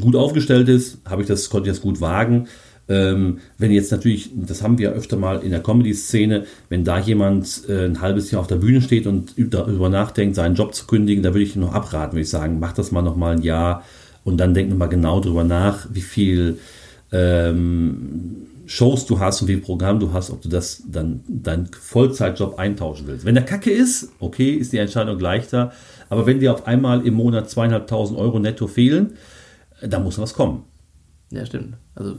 gut aufgestellt ist, habe ich das, konnte ich das gut wagen. Ähm, wenn jetzt natürlich, das haben wir öfter mal in der Comedy-Szene, wenn da jemand äh, ein halbes Jahr auf der Bühne steht und darüber nachdenkt, seinen Job zu kündigen, da würde ich noch abraten, würde ich sagen, mach das mal noch mal ein Jahr und dann denk noch mal genau drüber nach, wie viel ähm, Shows du hast und wie viel Programm du hast, ob du das dann deinen Vollzeitjob eintauschen willst. Wenn der Kacke ist, okay, ist die Entscheidung leichter. Aber wenn dir auf einmal im Monat zweieinhalbtausend Euro netto fehlen, äh, da muss was kommen. Ja, stimmt. Also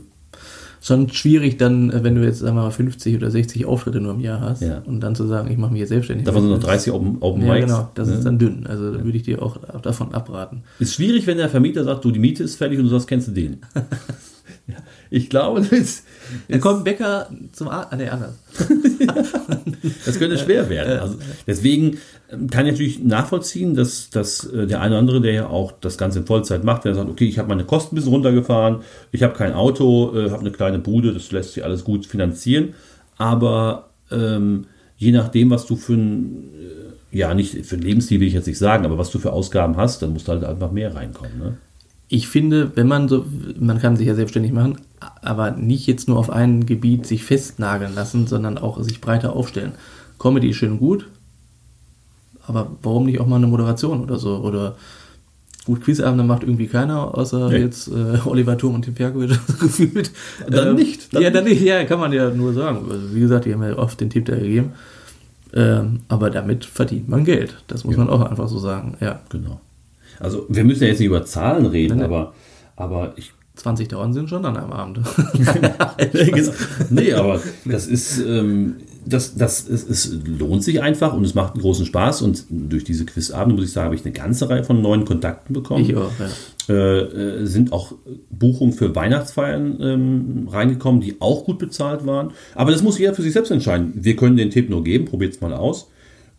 schon schwierig dann, äh, wenn du jetzt, sagen wir mal, 50 oder 60 Auftritte nur im Jahr hast Ja. und dann zu sagen, ich mache mich jetzt selbstständig. Davon sind noch 30 Open, Open Ja, Mics. genau. Das ne? ist dann dünn. Also da würde ich dir auch davon abraten. Ist schwierig, wenn der Vermieter sagt, du, die Miete ist fertig und du sagst, kennst du den? ja, ich glaube, das, ist, Dann kommt ein Bäcker zum Arzt. Ah, nee, anders. das könnte schwer werden. Also deswegen ähm, kann ich natürlich nachvollziehen, dass, dass äh, der eine oder andere, der ja auch das Ganze in Vollzeit macht, der sagt, okay, ich habe meine Kosten ein bisschen runtergefahren, ich habe kein Auto, äh, habe eine kleine Bude, das lässt sich alles gut finanzieren. Aber ähm, je nachdem, was du für ein, äh, ja, nicht für Lebensstil will ich jetzt nicht sagen, aber was du für Ausgaben hast, dann musst du halt einfach mehr reinkommen. Ne? Ich finde, wenn man so, man kann sich ja selbstständig machen, aber nicht jetzt nur auf ein Gebiet sich festnageln lassen, sondern auch sich breiter aufstellen. Comedy ist schön gut, aber warum nicht auch mal eine Moderation oder so? Oder gut, Quizabende macht irgendwie keiner, außer Nee. jetzt äh, Oliver Thurm und Tim Perkovic gefühlt. Dann nicht, dann ja, dann nicht. Ja, kann man ja nur sagen. Also, wie gesagt, die haben ja oft den Tipp da gegeben. Ähm, aber damit verdient man Geld. Das muss man auch einfach so sagen. Ja, Genau. Also wir müssen ja jetzt nicht über Zahlen reden, nee. aber, aber ich 20 Dauern sind schon an einem Abend. Nee, aber das ist, ähm, das, das, es, es lohnt sich einfach und es macht einen großen Spaß. Und durch diese Quizabende, muss ich sagen, habe ich eine ganze Reihe von neuen Kontakten bekommen. Ich auch, ja. Äh, äh, sind auch Buchungen für Weihnachtsfeiern ähm, reingekommen, die auch gut bezahlt waren. Aber das muss jeder für sich selbst entscheiden. Wir können den Tipp nur geben, probiert es mal aus.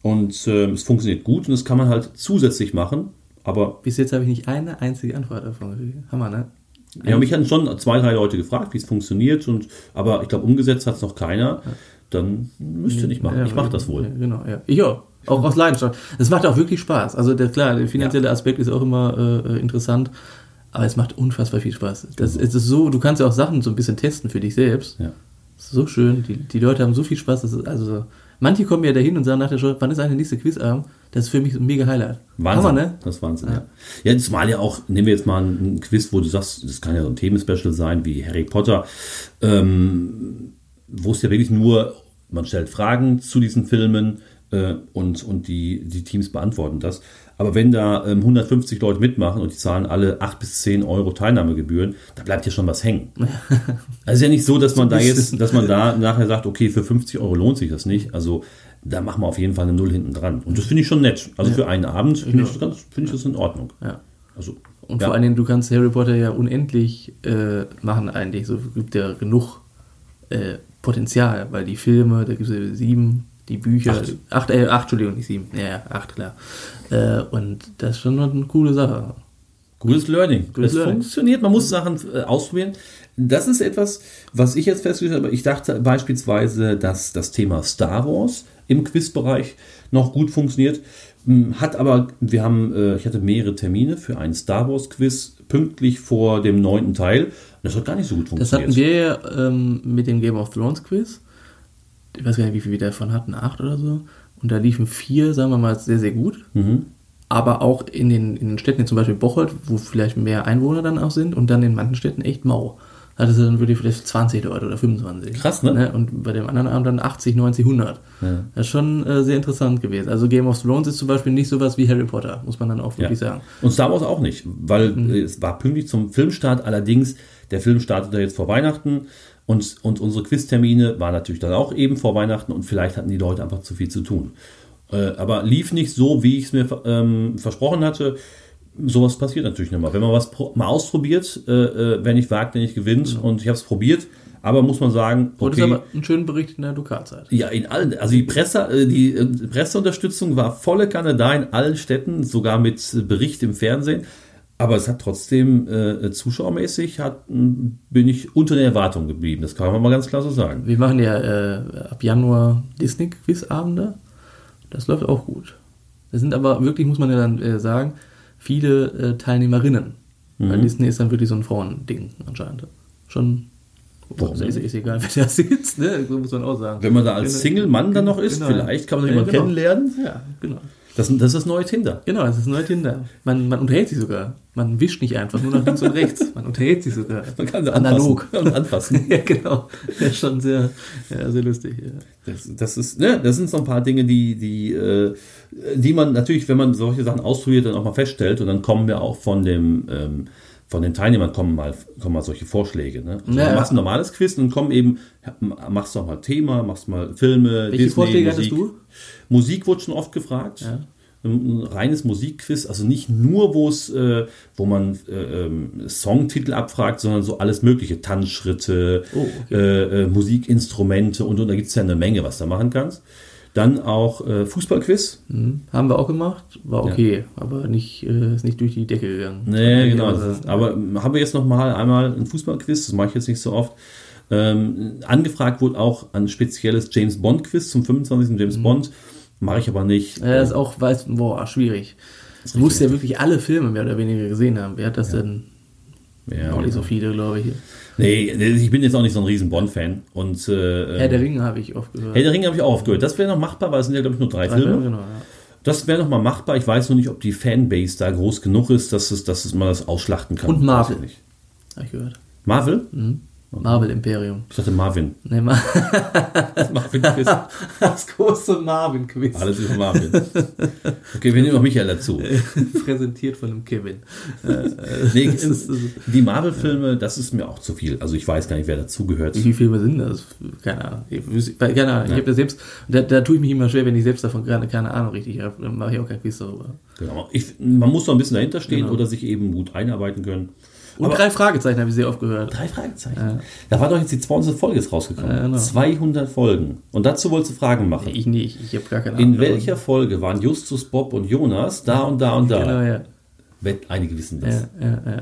Und ähm, es funktioniert gut und das kann man halt zusätzlich machen. Aber Bis jetzt habe ich nicht eine einzige Antwort davon gekriegt. Hammer, ne? Ja, mich hatten schon zwei, drei Leute gefragt, wie es funktioniert, und, aber ich glaube, umgesetzt hat es noch keiner. Dann müsst ihr nicht machen. Ja, ich mache das wohl. Ja, genau, ja. Ich auch. Auch aus Leidenschaft. Es macht auch wirklich Spaß. Also der, klar, der finanzielle Aspekt ist auch immer äh, interessant, aber es macht unfassbar viel Spaß. Das, es ist so, du kannst ja auch Sachen so ein bisschen testen für dich selbst. Ja. Das ist so schön. Die, die Leute haben so viel Spaß. Das ist also so. Manche kommen ja dahin und sagen nach der Show, wann ist eigentlich der nächste Quizabend? Das ist für mich ein mega Highlight. Wahnsinn. Hammer, ne? Das ist Wahnsinn, ja. Ja, zumal ja auch, nehmen wir jetzt mal ein Quiz, wo du sagst, das kann ja so ein Themenspecial sein, wie Harry Potter, ähm, wo es ja wirklich nur, man stellt Fragen zu diesen Filmen äh, und, und die, die Teams beantworten das. Aber wenn da ähm, 150 Leute mitmachen und die zahlen alle 8 bis 10 Euro Teilnahmegebühren, da bleibt ja schon was hängen. Also ist ja nicht so, dass man da jetzt, dass man da nachher sagt, okay, für 50 Euro lohnt sich das nicht. Also da machen wir auf jeden Fall eine Null hinten dran. Und das finde ich schon nett. Also für einen Abend finde ich, das finde ich das in Ordnung. Ja. Also, Und ja. vor allen Dingen, du kannst Harry Potter ja unendlich äh, machen eigentlich. So gibt ja genug äh, Potenzial, weil die Filme, da gibt es ja sieben, die Bücher, Acht. acht, äh, acht Entschuldigung, nicht sieben, ja, ja, acht, klar. Äh, und das ist schon eine coole Sache. Gutes Learning. Gutes es Learning. funktioniert, man muss Sachen äh, ausprobieren. Das ist etwas, was ich jetzt festgestellt habe. Ich dachte beispielsweise, dass das Thema Star Wars im Quizbereich noch gut funktioniert. Hat aber, wir haben, äh, ich hatte mehrere Termine für einen Star Wars Quiz pünktlich vor dem neunten Teil. Das hat gar nicht so gut Das funktioniert. hatten wir ja ähm, mit dem Game of Thrones Quiz. Ich weiß gar nicht, wie viel wir davon hatten, acht oder so. Und da liefen vier, sagen wir mal, sehr, sehr gut. Mhm. Aber auch in den, in den Städten, zum Beispiel Bocholt, wo vielleicht mehr Einwohner dann auch sind und dann in manchen Städten echt mau. Da hattest du dann wirklich vielleicht 20 Leute oder 25. Krass, ne? Und bei dem anderen Abend dann 80, 90, 100. Ja. Das ist schon äh, sehr interessant gewesen. Also Game of Thrones ist zum Beispiel nicht sowas wie Harry Potter, muss man dann auch wirklich sagen. Und Star Wars auch nicht, weil Mhm. es war pünktlich zum Filmstart. Allerdings, der Film startete jetzt vor Weihnachten und, und unsere Quiztermine waren natürlich dann auch eben vor Weihnachten und vielleicht hatten die Leute einfach zu viel zu tun. Äh, aber lief nicht so, wie ich es mir ähm, versprochen hatte. Sowas passiert natürlich nicht mal. Wenn man was mal ausprobiert, äh, äh, wer nicht wagt, der nicht gewinnt. Und ich habe es probiert. Aber muss man sagen, okay, aber ein schöner Bericht in der Lokalzeit. ja, in allen, also die Presse, äh, die äh, Presseunterstützung war volle Kanne da in allen Städten, sogar mit Bericht im Fernsehen. Aber es hat trotzdem äh, zuschauermäßig hat, bin ich unter den Erwartungen geblieben. Das kann man mal ganz klar so sagen. Wir machen ja äh, ab Januar Disney-Quiz-Abende. Das läuft auch gut. Das sind aber wirklich, muss man ja dann äh, sagen, viele äh, Teilnehmerinnen. Weil Mhm. Disney ist dann wirklich so ein Frauending anscheinend. Schon. Warum ist, ist, egal, wer da sitzt, ne? So muss man auch sagen. Wenn man da als. Single-Mann dann noch ist, Genau. vielleicht kann man Ja, jemanden genau. kennenlernen. Ja, genau. Das, das ist das neue Tinder. Genau, das ist neu Tinder. Man, man unterhält sich sogar. Man wischt nicht einfach nur nach links und rechts. Man unterhält sich sogar. Man kann sie Analog. anfassen. Und anfassen. ja, genau. Ja, schon sehr, ja, sehr lustig. Ja. Das, das ist, ne, das sind so ein paar Dinge, die, die, äh, die man natürlich, wenn man solche Sachen ausprobiert, dann auch mal feststellt. Und dann kommen wir auch von dem, ähm, von den Teilnehmern kommen mal, kommen mal solche Vorschläge. Ne? Also Ja, du ja. machst ein normales Quiz und kommen eben, machst du auch mal Thema, machst mal Filme, Welche Vorschläge hattest Musik. du? Musik wurde schon oft gefragt. Ja. Ein ein reines Musikquiz, also nicht nur, wo es, äh, wo man äh, ähm, Songtitel abfragt, sondern so alles Mögliche, Tanzschritte, Oh, okay. äh, äh, Musikinstrumente und, und da gibt es ja eine Menge, was du machen kannst. Dann auch äh, Fußballquiz. Mhm. Haben wir auch gemacht. War okay, aber nicht, äh, ist nicht durch die Decke gegangen. Nee, genau. Also, aber haben wir jetzt noch mal einmal ein Fußballquiz, das mache ich jetzt nicht so oft. Ähm, angefragt wurde auch ein spezielles James Bond Quiz zum 25. James Mhm. Bond. Mache ich aber nicht. Ja, das ist auch, weiß, boah, schwierig. Du musst ja wirklich alle Filme mehr oder weniger gesehen haben. Wer hat das denn? Ja, auch nicht so viele, glaube ich. Nee, ich bin jetzt auch nicht so ein riesen Bond-Fan. Und äh, Herr der Ringe habe ich oft gehört. Herr der Ringe habe ich auch aufgehört. Das wäre noch machbar, weil es sind ja, glaube ich, nur drei, Drei Filme. Filme, genau, ja. Das wäre noch mal machbar. Ich weiß nur nicht, ob die Fanbase da groß genug ist, dass, es, dass es man das ausschlachten kann. Und Marvel. Nicht. Habe ich gehört. Marvel? Marvel Imperium. Ich dachte Marvin. Nee, Ma Marvin Quiz. das große Marvin-Quiz. Alles über Marvin. Okay, wir nehmen noch Michael dazu. Präsentiert von dem Kevin. Nee, Das ist- das ist- die Marvel-Filme, das ist mir auch zu viel. Also ich weiß gar nicht, wer dazugehört. Wie viele Filme sind das? Keine Ahnung. Ich, keine Ahnung. Ich habe das selbst, da, da tue ich mich immer schwer, wenn ich selbst davon keine, keine Ahnung richtig habe. Dann mache ich auch kein Quiz darüber. Genau. Ich, man muss doch ein bisschen dahinter stehen Genau. oder sich eben gut einarbeiten können. Und Aber- drei Fragezeichen habe ich sehr oft gehört. Drei Fragezeichen. Da war doch jetzt die 200. Folge rausgekommen. Ja, genau. 200 Folgen. Und dazu wolltest du Fragen machen. Ich nicht. Ich habe gar keine Ahnung. In welcher Folge waren Justus, Bob und Jonas da und da und da? Genau, ja. Einige wissen das. Ja, ja, ja.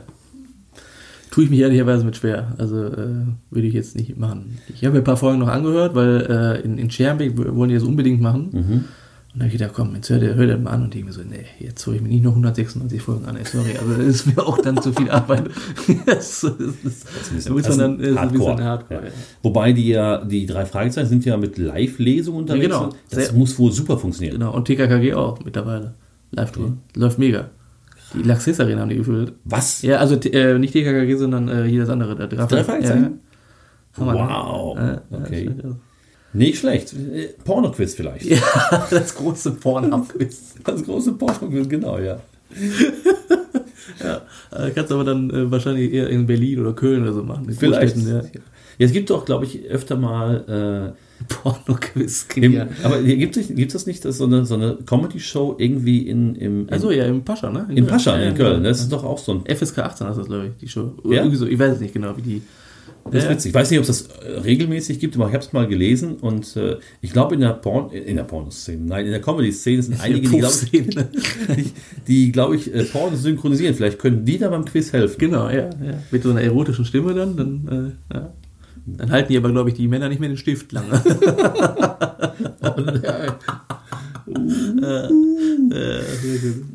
Tue ich mich ehrlicherweise mit schwer. Also äh, würde ich jetzt nicht machen. Ich habe mir ein paar Folgen noch angehört, weil äh, in, in Schermbeck wollen die das unbedingt machen. Mhm. Und da habe ich gedacht, komm, jetzt hör dir, hör dir mal an und denke mir so, nee, jetzt hole ich mir nicht noch 196 Folgen an, ey, sorry, also das ist mir auch dann zu viel Arbeit. das, dann äh, so ein bisschen hardcore. Ja. ja. Wobei die ja, die drei Fragezeichen sind ja mit Live-Lesung unterwegs. Ja, genau. Das Sehr- muss wohl super funktionieren. Genau, und TKKG auch mittlerweile. Live-Tour. Läuft mega. Die Laxis Arena haben die gefüllt. Was? Ja, also äh, nicht TKKG, sondern äh, hier das andere. Der. Drei Fragezeichen? Ja. Hammer, ne? Wow. Ja, okay. Nicht schlecht. Äh, Porno-Quiz vielleicht. Ja, das große Pornhub-Quiz. Das große Porno-Quiz, genau, ja. Ja, äh, kannst aber dann äh, wahrscheinlich eher in Berlin oder Köln oder so machen. In Vielleicht. Großstädten, Ja. es gibt doch, glaube ich, öfter mal. Ja. Porno-Quiz. Im, Ja. Aber gibt es gibt es nicht dass so eine, so eine Comedy-Show irgendwie in, im, in, Also ja, im Pascha, ne? in Pascha Ja, in ja, Köln? genau. Das ist doch auch so ein. FSK 18 ist das, glaube ich, die Show. Oder Ja? irgendwie so, ich weiß es nicht genau, wie die. Das ist witzig. Ich weiß nicht, ob es das äh, regelmäßig gibt, aber ich habe es mal gelesen und äh, ich glaube in der Porn, in der Pornoszene, nein, in der Comedy-Szene sind einige, die, glaube ich, die, die glaube ich, äh, Porno synchronisieren. Vielleicht können die da beim Quiz helfen. Genau, ja, ja. Mit so einer erotischen Stimme dann, dann, äh, ja. Dann halten die aber, glaube ich, die Männer nicht mehr den Stift lange.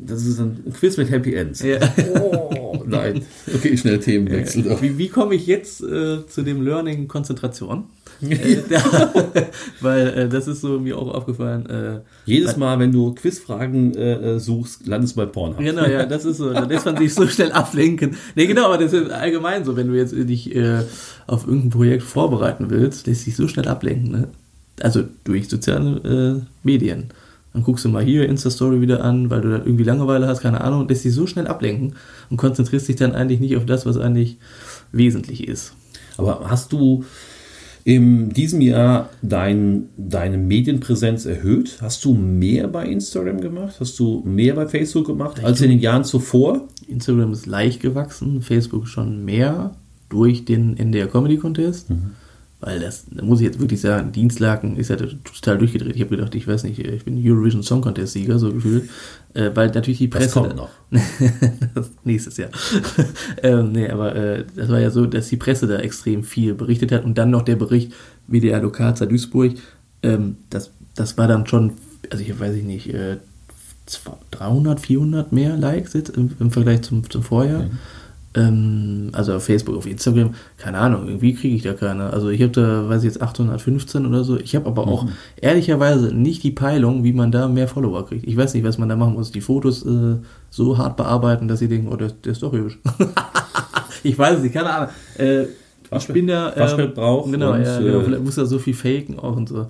Das ist ein Quiz mit Happy Ends. ja. Oh, nein. Okay, schnell Themenwechsel. doch. Wie, wie komme ich jetzt äh, zu dem Learning Konzentration? äh, da, weil äh, das ist so mir auch aufgefallen. Äh, Jedes Mal, wenn du Quizfragen äh, äh, suchst, landest du bei Pornhub. Genau, ja, das ist so. Da lässt man sich so schnell ablenken. Nee, genau, aber das ist allgemein so, wenn du jetzt dich äh, auf irgendein Projekt vorbereiten willst, lässt sich so schnell ablenken. Ne? Also durch soziale äh, Medien. Dann guckst du mal hier Insta-Story wieder an, weil du da irgendwie Langeweile hast, keine Ahnung, lässt dich so schnell ablenken und konzentrierst dich dann eigentlich nicht auf das, was eigentlich wesentlich ist. Aber hast du in diesem Jahr dein, deine Medienpräsenz erhöht? Hast du mehr bei Instagram gemacht? Hast du mehr bei Facebook gemacht als in den Jahren zuvor? Instagram ist leicht gewachsen, Facebook schon mehr durch den NDR Comedy Contest. Weil das, da muss ich jetzt wirklich sagen, Dienstlaken ist ja total durchgedreht. Ich habe gedacht, ich weiß nicht, ich bin Eurovision Song Contest Sieger, so gefühlt. Äh, weil natürlich die Presse. Das kommt noch. das nächstes Jahr. ähm, nee, aber äh, das war ja so, dass die Presse da extrem viel berichtet hat und dann noch der Bericht WDR Lokalzer Duisburg. Ähm, das, das war dann schon, also ich weiß ich nicht, äh, 300, 400 mehr Likes jetzt im, im Vergleich zum, zum Vorjahr. Mhm. Ähm, also auf Facebook, auf Instagram, keine Ahnung, irgendwie kriege ich da keine. Also ich habe da, weiß ich jetzt, 815 oder so. Ich habe aber auch mhm. ehrlicherweise nicht die Peilung, wie man da mehr Follower kriegt. Ich weiß nicht, was man da machen muss. Die Fotos äh, so hart bearbeiten, dass sie denken, oh, der, der ist doch hübsch. ich weiß es nicht, keine Ahnung. Äh, ich bin da. Äh, braucht. Genau, und, ja, genau, äh, vielleicht muss da so viel faken auch und so.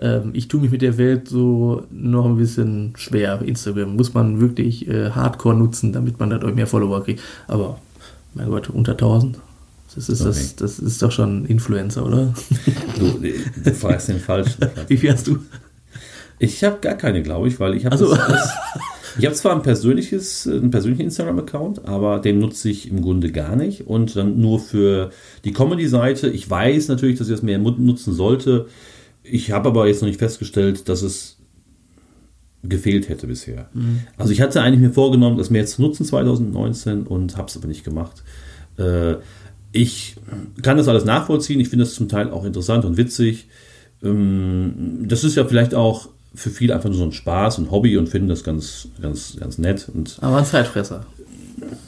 Ähm, ich tue mich mit der Welt so noch ein bisschen schwer. Instagram muss man wirklich äh, hardcore nutzen, damit man dadurch mehr Follower kriegt. Aber mein Gott, unter 1000. Das ist, okay. das, das ist doch schon Influencer, oder? Du, du fragst den falschen. Wie viel hast du? Ich habe gar keine, glaube ich, weil ich habe also. Ich habe zwar ein persönliches, einen persönlichen Instagram-Account, aber den nutze ich im Grunde gar nicht und dann nur für die Comedy-Seite. Ich weiß natürlich, dass ich das mehr nutzen sollte. Ich habe aber jetzt noch nicht festgestellt, dass es gefehlt hätte bisher. Mhm. Also ich hatte eigentlich mir vorgenommen, das mehr zu nutzen 2019 und habe es aber nicht gemacht. Äh, ich kann das alles nachvollziehen. Ich finde das zum Teil auch interessant und witzig. Ähm, das ist ja vielleicht auch für viele einfach nur so ein Spaß und Hobby und finden das ganz, ganz, ganz nett. Und aber ein Zeitfresser.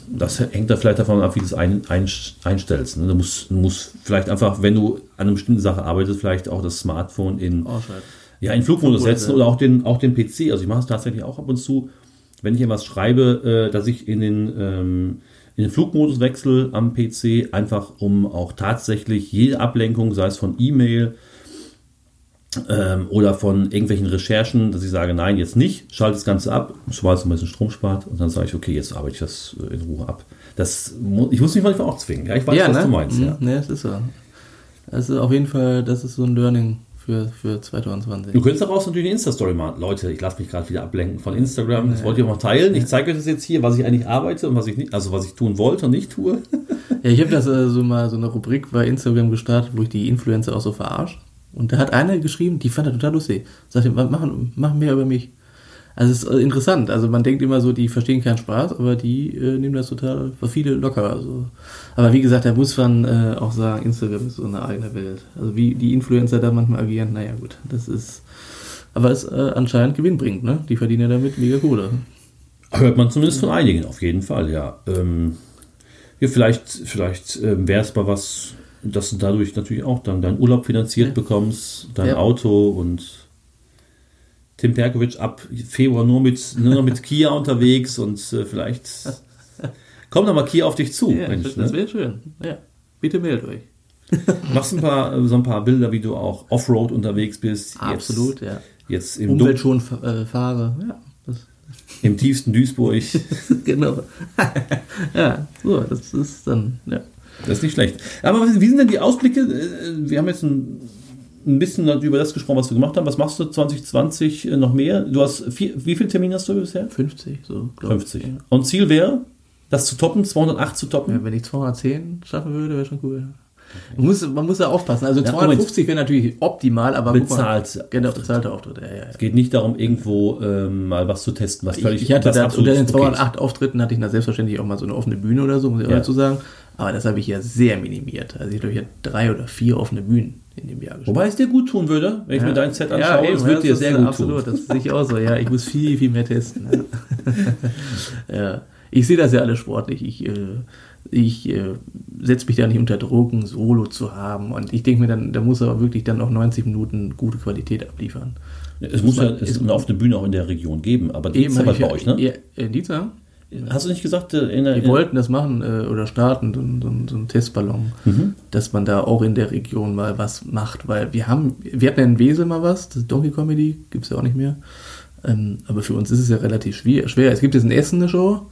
Das hängt da vielleicht davon ab, wie du es ein, ein, einstellst. Ne? Du, musst, du musst vielleicht einfach, wenn du an einer bestimmten Sache arbeitest, vielleicht auch das Smartphone in oh, ja, in Flugmodus setzen oder auch den, auch den PC. Also ich mache es tatsächlich auch ab und zu, wenn ich etwas schreibe, äh, dass ich in den, ähm, in den Flugmodus wechsle am PC, einfach um auch tatsächlich jede Ablenkung, sei es von E-Mail ähm, oder von irgendwelchen Recherchen, dass ich sage, nein, jetzt nicht, schalte das Ganze ab, es ein bisschen Strom spart und dann sage ich, okay, jetzt arbeite ich das äh, in Ruhe ab. Das, ich muss mich manchmal auch zwingen. Ja, ich weiß, ja, was ne? du meinst. Mhm, ja. Ne, das ist so. Das ist auf jeden Fall, das ist so ein Learning für, für 2020. Du könntest daraus natürlich eine Insta-Story machen. Leute, ich lasse mich gerade wieder ablenken von Instagram. Das wollt ihr mal teilen. Ich zeige euch das jetzt hier, was ich eigentlich arbeite und was ich nicht, also was ich tun wollte und nicht tue. ja, ich habe das äh, so mal so eine Rubrik bei Instagram gestartet, wo ich die Influencer auch so verarsche. Und da hat einer geschrieben, die fand er total lustig. Sagte, machen, machen mehr über mich. Also es ist äh, interessant. Also man denkt immer so, die verstehen keinen Spaß, aber die äh, nehmen das total für viele locker. Also. Aber wie gesagt, da muss man äh, auch sagen, Instagram ist so eine eigene Welt. Also wie die Influencer da manchmal agieren, naja gut, das ist. Aber es äh, anscheinend Gewinn bringt, ne? Die verdienen ja damit mega Kohle. Hört man zumindest von einigen, auf jeden Fall, ja. Ähm, ja vielleicht vielleicht ähm, wäre es mal was, dass du dadurch natürlich auch dann deinen Urlaub finanziert ja. bekommst, dein ja. Auto und Tim Perkovic ab Februar nur mit nur noch mit Kia unterwegs und äh, vielleicht kommt noch mal Kia auf dich zu. Ja, Mensch, das wäre ne? schön. Ja, bitte meldet euch. Machst ein paar äh, so ein paar Bilder, wie du auch Offroad unterwegs bist. Absolut, jetzt, ja. Jetzt im Umweltschon äh, fahre. Ja, Im tiefsten Duisburg. genau. ja, so, das ist dann, ja. Das ist nicht schlecht. Aber wie sind denn die Ausblicke? Äh, wir haben jetzt ein ein bisschen über das gesprochen, was wir gemacht haben. Was machst du 2020 äh, noch mehr? Du hast vier, wie viele Termine hast du bisher? 50, so. 50. Ich. Und Ziel wäre, das zu toppen, 208 zu toppen? Ja, wenn ich 210 schaffen würde, wäre schon cool. Man muss, man muss ja aufpassen. Also ja, 250 wäre natürlich optimal, aber bezahlt. Mal, genau, bezahlte Auftritte. Ja, ja, Es geht nicht darum, irgendwo ähm, mal was zu testen, was völlig Ich, ich hatte da, unter den 208 Auftritten hatte ich da selbstverständlich auch mal so eine offene Bühne oder so, muss ich auch dazu sagen. Aber das habe ich ja sehr minimiert. Also ich glaube, ich hatte drei oder vier offene Bühnen in dem Jahr gespielt. Wobei es dir gut tun würde, wenn ich mir dein Set anschaue. Ja, es würde dir sehr gut absolut, tun. Absolut, das sehe ich auch so. Ja, ich muss viel, viel mehr testen. ja. Ich sehe das ja alles sportlich. Ich, äh, ich äh, setze mich da nicht unter Druck, ein Solo zu haben. Und ich denke mir dann, da muss er wirklich dann auch 90 Minuten gute Qualität abliefern. Es muss ja es eine offene Bühne auch in der Region geben, aber die ist aber bei euch, ne? Ja, in Dietzer? Hast du nicht gesagt, äh, in der, Wir in wollten das machen äh, oder starten, so, so, so einen Testballon, mhm. dass man da auch in der Region mal was macht, weil wir haben, wir hatten ja in Wesel mal was, das Donkey Comedy gibt es ja auch nicht mehr. Ähm, aber für uns ist es ja relativ schwer. schwer. Es gibt jetzt in Essen eine Show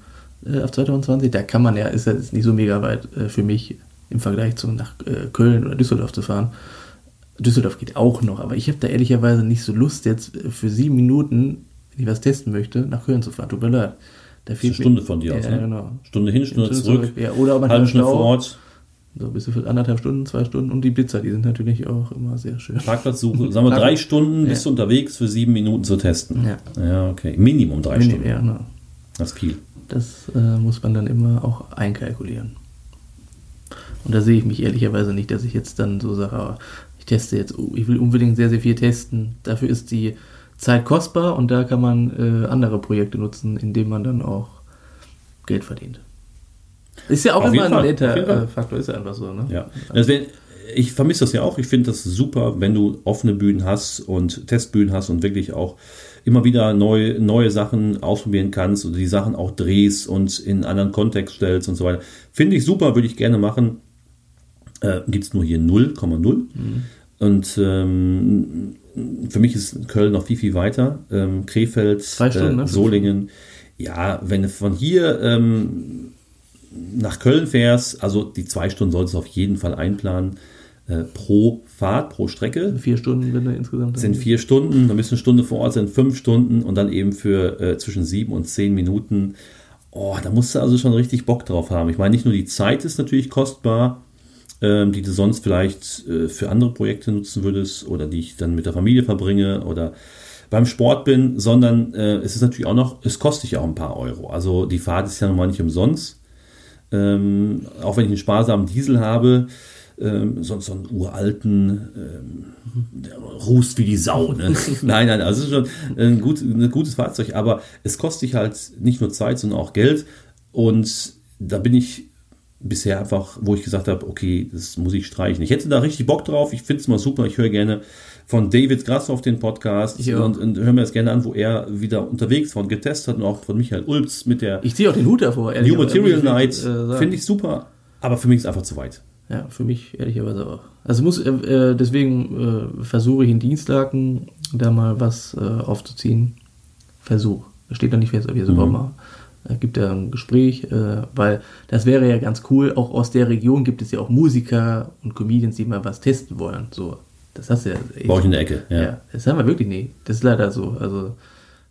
äh, auf 2020, da kann man ja, ist ja ist nicht so mega weit äh, für mich im Vergleich zu nach äh, Köln oder Düsseldorf zu fahren. Düsseldorf geht auch noch, aber ich habe da ehrlicherweise nicht so Lust, jetzt für sieben Minuten, wenn ich was testen möchte, nach Köln zu fahren. Tut mir leid. Da fehlt eine Stunde von dir ja, aus, ne? genau. Stunde hin, Stunde, Stunde zurück. zurück. Ja, oder aber halbe Stunde vor Ort. So bis für anderthalb Stunden, zwei Stunden und die Blitzer, die sind natürlich auch immer sehr schön. Parkplatzsuche, sagen wir drei Stunden bist du unterwegs für sieben Minuten zu testen. Ja. Ja, okay. Minimum drei Minim- Stunden. Ja, genau. Das ist viel. Das äh, muss man dann immer auch einkalkulieren. Und da sehe ich mich ehrlicherweise nicht, dass ich jetzt dann so sage, ah, ich teste jetzt, oh, ich will unbedingt sehr, sehr viel testen. Dafür ist die Zeit kostbar und da kann man äh, andere Projekte nutzen, indem man dann auch Geld verdient. Ist ja auch Auf immer ein netter äh, Faktor, ist ja einfach so. Ne? Ja. Deswegen, ich vermisse das ja auch. Ich finde das super, wenn du offene Bühnen hast und Testbühnen hast und wirklich auch immer wieder neue, neue Sachen ausprobieren kannst und die Sachen auch drehst und in einen anderen Kontext stellst und so weiter. Finde ich super, würde ich gerne machen. Äh, Gibt es nur hier 0,0. Und ähm, für mich ist Köln noch viel, viel weiter. Ähm, Krefeld, Stunden, äh, ne? Solingen. Ja, wenn du von hier ähm, nach Köln fährst, also die zwei Stunden solltest du auf jeden Fall einplanen. Äh, pro Fahrt, pro Strecke Vier Stunden, wenn du insgesamt. sind vier Stunden, dann bist du eine Stunde vor Ort, sind fünf Stunden und dann eben für äh, zwischen sieben und zehn Minuten. Oh, da musst du also schon richtig Bock drauf haben. Ich meine, nicht nur die Zeit ist natürlich kostbar, ähm, die du sonst vielleicht äh, für andere Projekte nutzen würdest oder die ich dann mit der Familie verbringe oder beim Sport bin, sondern äh, es ist natürlich auch noch, es kostet dich auch ein paar Euro. Also die Fahrt ist ja nun mal nicht umsonst. Ähm, auch wenn ich einen sparsamen Diesel habe, ähm, sonst so einen uralten, ähm, der rußt wie die Sau. Ne? nein, nein, also es ist schon ein, gut, ein gutes Fahrzeug, aber es kostet dich halt nicht nur Zeit, sondern auch Geld. Und da bin ich bisher einfach, wo ich gesagt habe, okay, das muss ich streichen. Ich hätte da richtig Bock drauf, ich finde es mal super, ich höre gerne von David Grassoff den Podcast auch. und, und höre mir das gerne an, wo er wieder unterwegs war und getestet hat und auch von Michael Ulbs mit der Ich ziehe auch den Hut davor, New ehrlicherweise, Material Night, äh, finde ich super, aber für mich ist es einfach zu weit. Ja, für mich ehrlicherweise auch. Also muss, äh, äh, deswegen äh, versuche ich in Dienstlaken da mal was äh, aufzuziehen. Versuch. Steht noch nicht fest, ob ich es überhaupt mache. Es gibt ja ein Gespräch, äh, weil das wäre ja ganz cool. Auch aus der Region gibt es ja auch Musiker und Comedians, die mal was testen wollen. So, das hast du ja. Bei euch in der Ecke, ja. Ja. das haben wir wirklich nicht. Das ist leider so. Also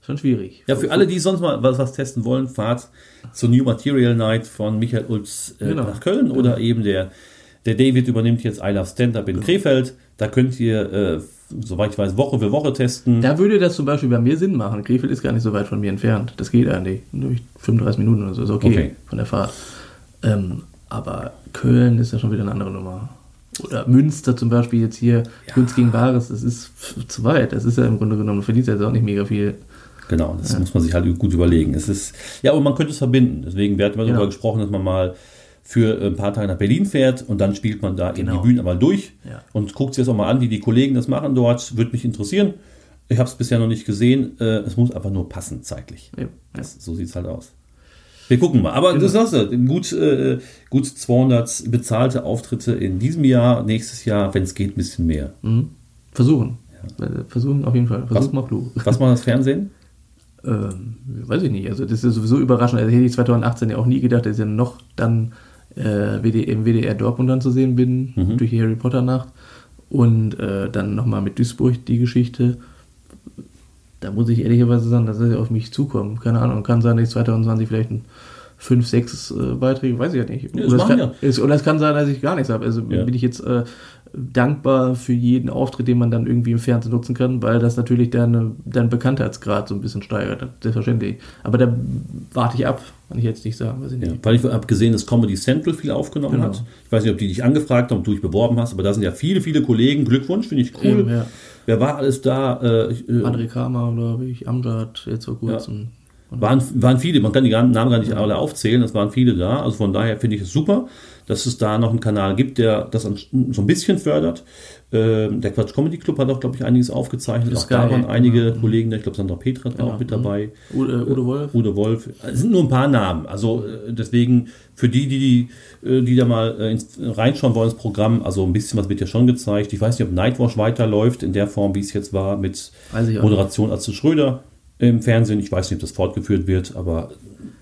schon schwierig. Ja, für alle, die sonst mal was, was testen wollen, fahrt zur New Material Night von Michael Ulz äh, Genau. nach Köln oder eben der, der David übernimmt jetzt I Love Stand-Up in Krefeld. Da könnt ihr, äh, soweit ich weiß, Woche für Woche testen. Da würde das zum Beispiel bei mir Sinn machen. Krefeld ist gar nicht so weit von mir entfernt. Das geht eigentlich. Durch 35 Minuten oder so ist okay, Okay. von der Fahrt. Ähm, aber Köln ist ja schon wieder eine andere Nummer. Oder Münster zum Beispiel jetzt hier, Kunst gegen Wahres, das ist zu weit. Das ist ja im Grunde genommen, du verdienst ja jetzt auch nicht mega viel. Genau, das muss man sich halt gut überlegen. Es ist, ja, aber man könnte es verbinden. Deswegen, wir hatten mal Genau. darüber gesprochen, dass man mal für ein paar Tage nach Berlin fährt und dann spielt man da eben Genau. die Bühnen einmal durch Ja. und guckt sich das auch mal an, wie die Kollegen das machen dort. Würde mich interessieren. Ich habe es bisher noch nicht gesehen. Äh, es muss einfach nur passen zeitlich. Ja, ja. Das, so sieht es halt aus. Wir gucken mal. Aber du sagst ja, gut, äh, gut 200 bezahlte Auftritte in diesem Jahr, nächstes Jahr, wenn es geht, ein bisschen mehr. Mhm. Versuchen. Äh, Versuchen auf jeden Fall. Versuch Was- mal klug. Was macht das Fernsehen? Ähm, weiß ich nicht. Also das ist ja sowieso überraschend. Also hätte ich 2018 ja auch nie gedacht, dass ja noch dann äh, WD, im WDR Dortmund dann zu sehen bin, Mhm. durch die Harry Potter Nacht. Und äh, dann nochmal mit Duisburg die Geschichte. Da muss ich ehrlicherweise sagen, dass das ja auf mich zukommt. Keine Ahnung, kann sein, dass ich 2020 vielleicht ein 5, 6 äh, Beiträge, weiß ich ja nicht. Ja, das oder, es kann, es, oder es kann sein, dass ich gar nichts habe. Also Ja. bin ich jetzt äh, dankbar für jeden Auftritt, den man dann irgendwie im Fernsehen nutzen kann, weil das natürlich deine, deinen Bekanntheitsgrad so ein bisschen steigert. Selbstverständlich. Aber da warte ich ab, kann ich jetzt nicht sagen, ich Ja, nicht. weil ich habe gesehen, dass Comedy Central viel aufgenommen Genau. hat. Ich weiß nicht, ob die dich angefragt haben, ob du dich beworben hast, aber da sind ja viele, viele Kollegen. Glückwunsch, finde ich cool. Eben, ja. Wer war alles da? Äh, ich, äh, André Kramer, glaube ich, Amjad, jetzt vor kurzem. Waren, waren viele, man kann die Namen gar nicht alle aufzählen, es waren viele da. Also von daher finde ich es super, dass es da noch einen Kanal gibt, der das so ein bisschen fördert. Ähm, der Quatsch Comedy Club hat auch, glaube ich, einiges aufgezeichnet. Auch da waren einige genau. Kollegen, da. ich glaube, Sandra Petrat war Genau. auch mit dabei. Udo, Udo Wolf. Udo Wolf. Es sind nur ein paar Namen. Also äh, deswegen für die, die, die, äh, die da mal äh, ins, reinschauen wollen ins Programm, also ein bisschen was wird ja schon gezeigt. Ich weiß nicht, ob Nightwash weiterläuft in der Form, wie es jetzt war, mit Moderation Atze Schröder im Fernsehen. Ich weiß nicht, ob das fortgeführt wird, aber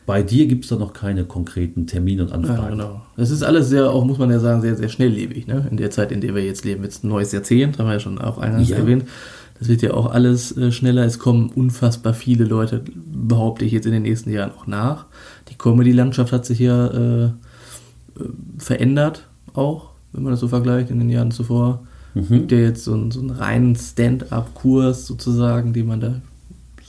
bei dir gibt es da noch keine konkreten Termine und Ja, Anfragen. genau. Das ist alles sehr, auch muss man ja sagen, sehr, sehr schnelllebig, ne? In der Zeit, in der wir jetzt leben. Jetzt ein neues Jahrzehnt, haben wir ja schon auch eingangs Ja. erwähnt. Das wird ja auch alles äh, schneller. Es kommen unfassbar viele Leute, behaupte ich jetzt in den nächsten Jahren auch nach. Die Comedy-Landschaft hat sich ja äh, äh, verändert. auch, wenn man das so vergleicht in den Jahren zuvor. Mhm. Gibt ja jetzt so so einen reinen Stand-up-Kurs sozusagen, den man da,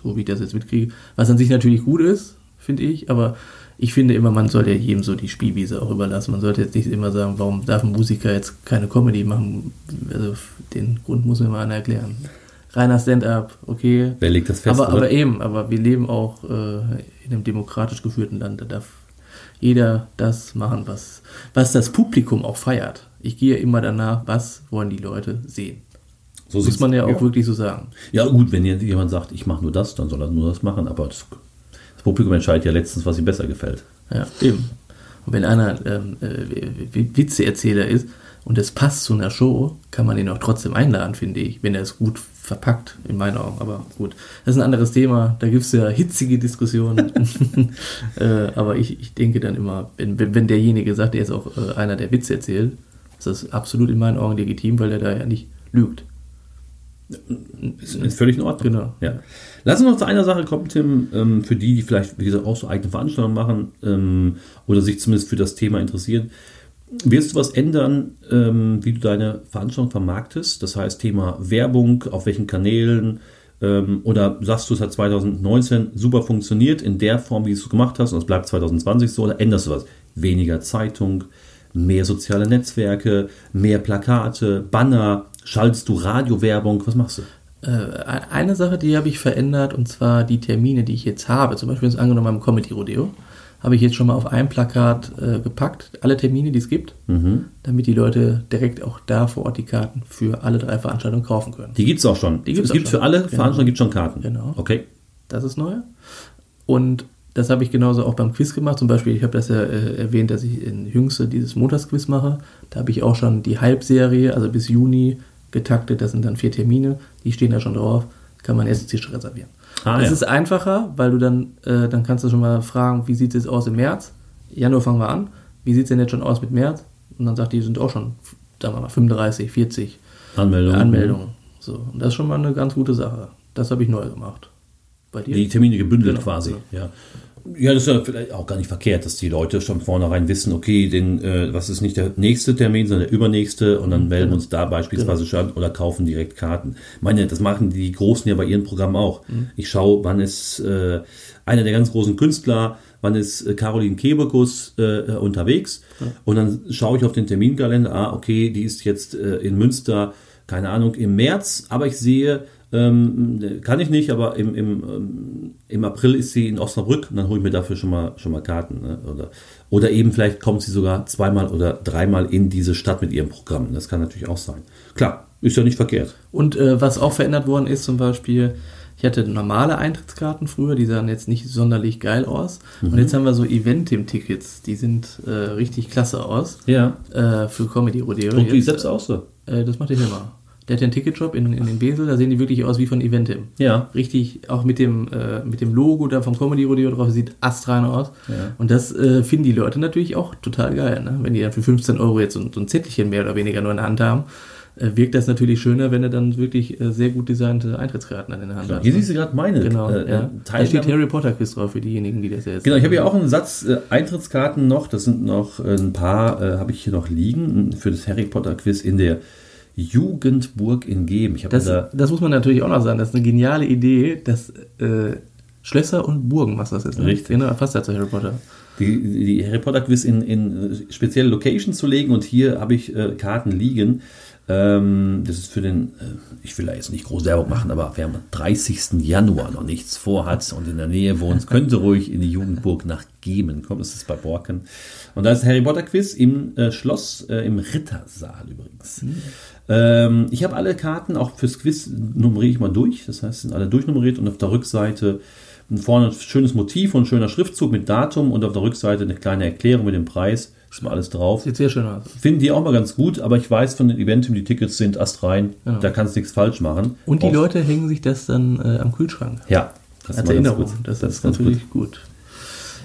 so wie ich das jetzt mitkriege, was an sich natürlich gut ist, finde ich, aber ich finde immer, man sollte ja jedem so die Spielwiese auch überlassen. Man sollte jetzt nicht immer sagen, warum darf ein Musiker jetzt keine Comedy machen? Also den Grund muss mir mal einer erklären. Reiner Stand-up, okay. Wer legt das fest? aber, aber eben, aber wir leben auch äh, in einem demokratisch geführten Land. Da darf jeder das machen, was, was das Publikum auch feiert. Ich gehe immer danach, was wollen die Leute sehen. So Muss man ja auch wirklich so sagen. Ja, gut, wenn jemand sagt, ich mache nur das, dann soll er nur das machen, aber das, das Publikum entscheidet ja letztens, was ihm besser gefällt. Ja, eben. Und wenn einer ähm, äh, Witzeerzähler ist und es passt zu einer Show, kann man ihn auch trotzdem einladen, finde ich, wenn er es gut verpackt, in meinen Augen. Aber gut, das ist ein anderes Thema. Da gibt es ja hitzige Diskussionen. äh, aber ich, ich denke dann immer, wenn, wenn, wenn derjenige sagt, er ist auch äh, einer, der Witze erzählt, ist das absolut in meinen Augen legitim, weil er da ja nicht lügt. Ist, ist völlig in Ordnung. Genau. Ja. Lass uns noch zu einer Sache kommen, Tim, ähm, für die, die vielleicht, wie gesagt, auch so eigene Veranstaltungen machen ähm, oder sich zumindest für das Thema interessieren. Wirst du was ändern, ähm, wie du deine Veranstaltung vermarktest? Das heißt, Thema Werbung, auf welchen Kanälen? Oder sagst du, es hat 2019 super funktioniert in der Form, wie du es gemacht hast und es bleibt 2020 so? Oder änderst du was? Weniger Zeitung, mehr soziale Netzwerke, mehr Plakate, Banner? Schaltest du Radiowerbung? Was machst du? Äh, eine Sache, die habe ich verändert, und zwar die Termine, die ich jetzt habe. Zum Beispiel jetzt angenommen beim Comedy Rodeo, habe ich jetzt schon mal auf ein Plakat äh, gepackt, alle Termine, die es gibt, Mhm. damit die Leute direkt auch da vor Ort die Karten für alle drei Veranstaltungen kaufen können. Die gibt es auch schon. Die gibt's es gibt für alle Genau. Veranstaltungen gibt's schon Karten. Genau. Okay. Das ist neu. Und das habe ich genauso auch beim Quiz gemacht. Zum Beispiel, ich habe das ja äh, erwähnt, dass ich in Jüngste dieses Montagsquiz mache. Da habe ich auch schon die Halbserie, also bis Juni getaktet. Das sind dann vier Termine. Die stehen da schon drauf. Kann man erst Tisch reservieren. Ah, das ja. ist einfacher, weil du dann, äh, dann kannst du schon mal fragen, wie sieht es aus im März? Januar fangen wir an. Wie sieht es denn jetzt schon aus mit März? Und dann sagt die, sind auch schon, sagen wir mal, 35, 40 Anmeldung. Anmeldungen. So, und das ist schon mal eine ganz gute Sache. Das habe ich neu gemacht. Bei dir? Die Termine gebündelt Genau, quasi. genau. Ja. Ja, das ist ja vielleicht auch gar nicht verkehrt, dass die Leute schon vornherein wissen, okay, den, äh, was ist nicht der nächste Termin, sondern der übernächste und dann melden wir uns da beispielsweise schon an oder kaufen direkt Karten. Ich meine, das machen die Großen ja bei ihren Programmen auch. Ich schaue, wann ist äh, einer der ganz großen Künstler, wann ist äh, Caroline Kebekus äh, unterwegs. Und dann schaue ich auf den Terminkalender, ah, okay, die ist jetzt äh, in Münster, keine Ahnung, im März, aber ich sehe, ähm, kann ich nicht, aber im, im, ähm, im April ist sie in Osnabrück und dann hole ich mir dafür schon mal, schon mal Karten. Ne? Oder, oder eben vielleicht kommt sie sogar zweimal oder dreimal in diese Stadt mit ihrem Programm. Das kann natürlich auch sein. Klar, ist ja nicht verkehrt. Und äh, was auch verändert worden ist, zum Beispiel, ich hatte normale Eintrittskarten früher, die sahen jetzt nicht sonderlich geil aus. Und jetzt haben wir so Eventim-Tickets, die sind äh, richtig klasse aus Ja. äh, für Comedy Rodeo. Und die Jetzt, selbst auch so. äh, das macht der Hilmer. Der hat ja einen Ticketshop in, in den Besel, da sehen die wirklich aus wie von Eventim. Ja. Richtig, auch mit dem, äh, mit dem Logo da vom Comedy Rodeo drauf, sieht astrein aus. Ja. Und das äh, finden die Leute natürlich auch total geil. Ne? Wenn die dann für 15 Euro jetzt so, so ein Zettelchen mehr oder weniger nur in der Hand haben, äh, wirkt das natürlich schöner, wenn du dann wirklich äh, sehr gut designte Eintrittskarten in der Hand hast. Hier siehst du gerade meine. Genau, äh, ja. äh, Da steht Harry Potter Quiz drauf für diejenigen, die das jetzt. Genau, ich habe ja auch einen Satz äh, Eintrittskarten noch. Das sind noch ein paar, äh, habe ich hier noch liegen für das Harry Potter Quiz in der Jugendburg in Geben. Das, da das muss man natürlich auch noch sagen. Das ist eine geniale Idee, dass äh, Schlösser und Burgen machst das jetzt. Ne? Richtig. Genau, passt ja zu Harry Potter. die, die Harry Potter Quiz in, in spezielle Locations zu legen und hier habe ich äh, Karten liegen. Ähm, das ist für den, äh, ich will da jetzt nicht groß Werbung machen, aber wer am 30. Januar noch nichts vorhat und in der Nähe wohnt, könnte ruhig in die Jugendburg nach Gemen kommen. Das ist bei Borken. Und da ist Harry Potter Quiz im äh, Schloss, äh, im Rittersaal übrigens. Ähm, ich habe alle Karten, auch fürs Quiz nummeriere ich mal durch. Das heißt, sind alle durchnummeriert und auf der Rückseite vorne ein schönes Motiv und ein schöner Schriftzug mit Datum und auf der Rückseite eine kleine Erklärung mit dem Preis. Ist mal alles drauf. Sieht sehr schön aus. Finden die auch mal ganz gut, aber ich weiß von den Eventim, die Tickets sind astrein. Genau. Da kannst du nichts falsch machen. Und die Auch- Leute hängen sich das dann äh, am Kühlschrank. Ja, das Als ist mal ganz Erinnerung. gut. Das, ist ganz natürlich gut.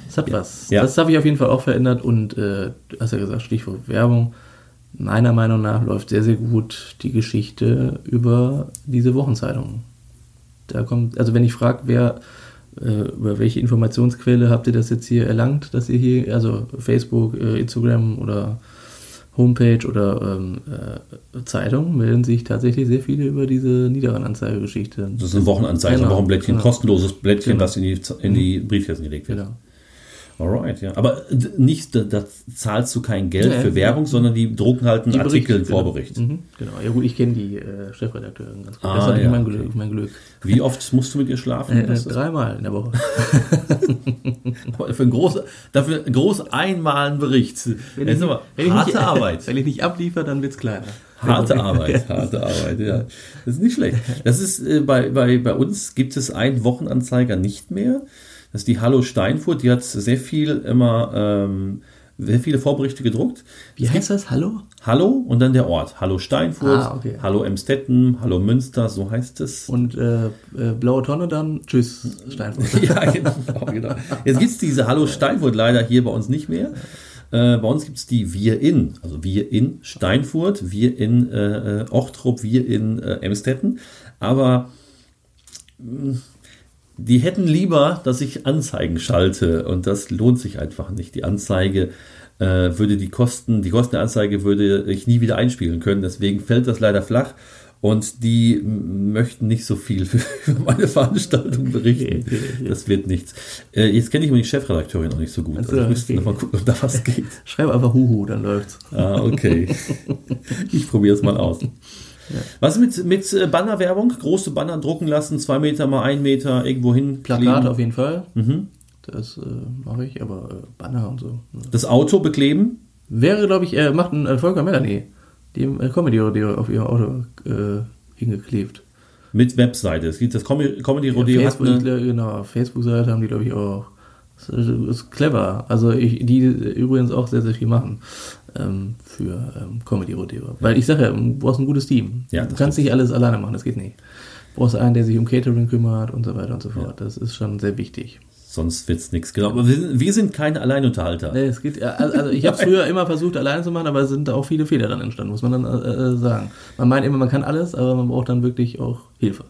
Das hat was. Ja. Das habe ich auf jeden Fall auch verändert und äh, du hast ja gesagt, Stichwort Werbung. Meiner Meinung nach läuft sehr, sehr gut die Geschichte über diese Wochenzeitung. Da kommt, also wenn ich frage, wer äh, über welche Informationsquelle habt ihr das jetzt hier erlangt, dass ihr hier, also Facebook, äh, Instagram oder Homepage oder ähm, äh, Zeitung melden sich tatsächlich sehr viele über diese Niederrhein-Anzeigegeschichte. Das ist eine Wochenanzeige, Genau, ein Wochenblättchen, genau. kostenloses Blättchen, Genau. was in die, in die Briefkästen gelegt wird. Genau. Alright, ja. Aber d- nicht, da, da zahlst du kein Geld Nee, für Werbung, sondern die drucken halt einen Die Artikel, einen Berichte, Vorbericht. Genau. Mhm, genau. Ja gut, ich kenne die äh, Chefredakteurin ganz gut. Ah, das ist ja, mein, okay. Glück, mein Glück. Wie oft musst du mit ihr schlafen? Äh, ist- dreimal in der Woche. Für ein groß, dafür groß einmal ein Bericht. Das ist aber wenn harte ich nicht, Arbeit. Wenn ich nicht abliefere, dann wird's kleiner. Harte Arbeit, harte Arbeit, ja. Das ist nicht schlecht. Das ist äh, bei, bei, bei uns gibt es einen Wochenanzeiger nicht mehr. Das ist die Hallo Steinfurt, die hat sehr viel immer ähm, sehr viele Vorberichte gedruckt. Wie heißt das? Hallo? Hallo und dann der Ort. Hallo Steinfurt, Ah, okay. Hallo Emstetten, Hallo Münster, so heißt es. Und äh, äh, blaue Tonne dann? Tschüss, Steinfurt. ja, genau, genau. Jetzt gibt es diese Hallo Steinfurt leider hier bei uns nicht mehr. Äh, bei uns gibt es die Wir in, also Wir in Steinfurt, Wir in äh, äh, Ochtrup, Wir in äh, Emstetten. Aber mh, die hätten lieber, dass ich Anzeigen schalte und das lohnt sich einfach nicht. Die Anzeige äh, würde die Kosten, die Kosten der Anzeige würde ich nie wieder einspielen können. Deswegen fällt das leider flach. Und die möchten nicht so viel für meine Veranstaltung berichten. Okay, okay. Das wird nichts. Äh, jetzt kenne ich die Chefredakteurin auch nicht so gut. Ach so, Also ich müsste okay. noch mal gucken, ob da was geht. Schreib einfach Huhu, dann läuft's. Ah, okay. ich probiere es mal aus. Was mit, mit äh, Bannerwerbung? Große Banner drucken lassen, zwei Meter mal ein Meter irgendwo hin. Plakate kleben. auf jeden Fall. Mhm. Das äh, mache ich, aber äh, Banner und so. Das Auto bekleben. Wäre, glaube ich, äh, macht ein äh, Volker Melanie, dem äh, Comedy-Rodeo auf ihrem Auto äh, hingeklebt. Mit Webseite. Es gibt das Com- Comedy Rodeo. hat Facebook, glaub, genau, Facebook-Seite haben die, glaube ich, auch. Das ist, ist clever. Also ich, die übrigens auch sehr, sehr viel machen ähm, für ähm, Comedy-Rodeo. Weil ich sage ja, du brauchst ein gutes Team. Ja, du kannst nicht alles alleine machen, das geht nicht. Du brauchst einen, der sich um Catering kümmert und so weiter und so fort. Das ist schon sehr wichtig. sonst wird es nichts. Genau. Aber wir sind, wir sind keine Alleinunterhalter. Nee, es geht, also ich habe es früher immer versucht, alleine zu machen, aber es sind da auch viele Fehler dann entstanden, muss man dann äh, äh, sagen. Man meint immer, man kann alles, aber man braucht dann wirklich auch Hilfe.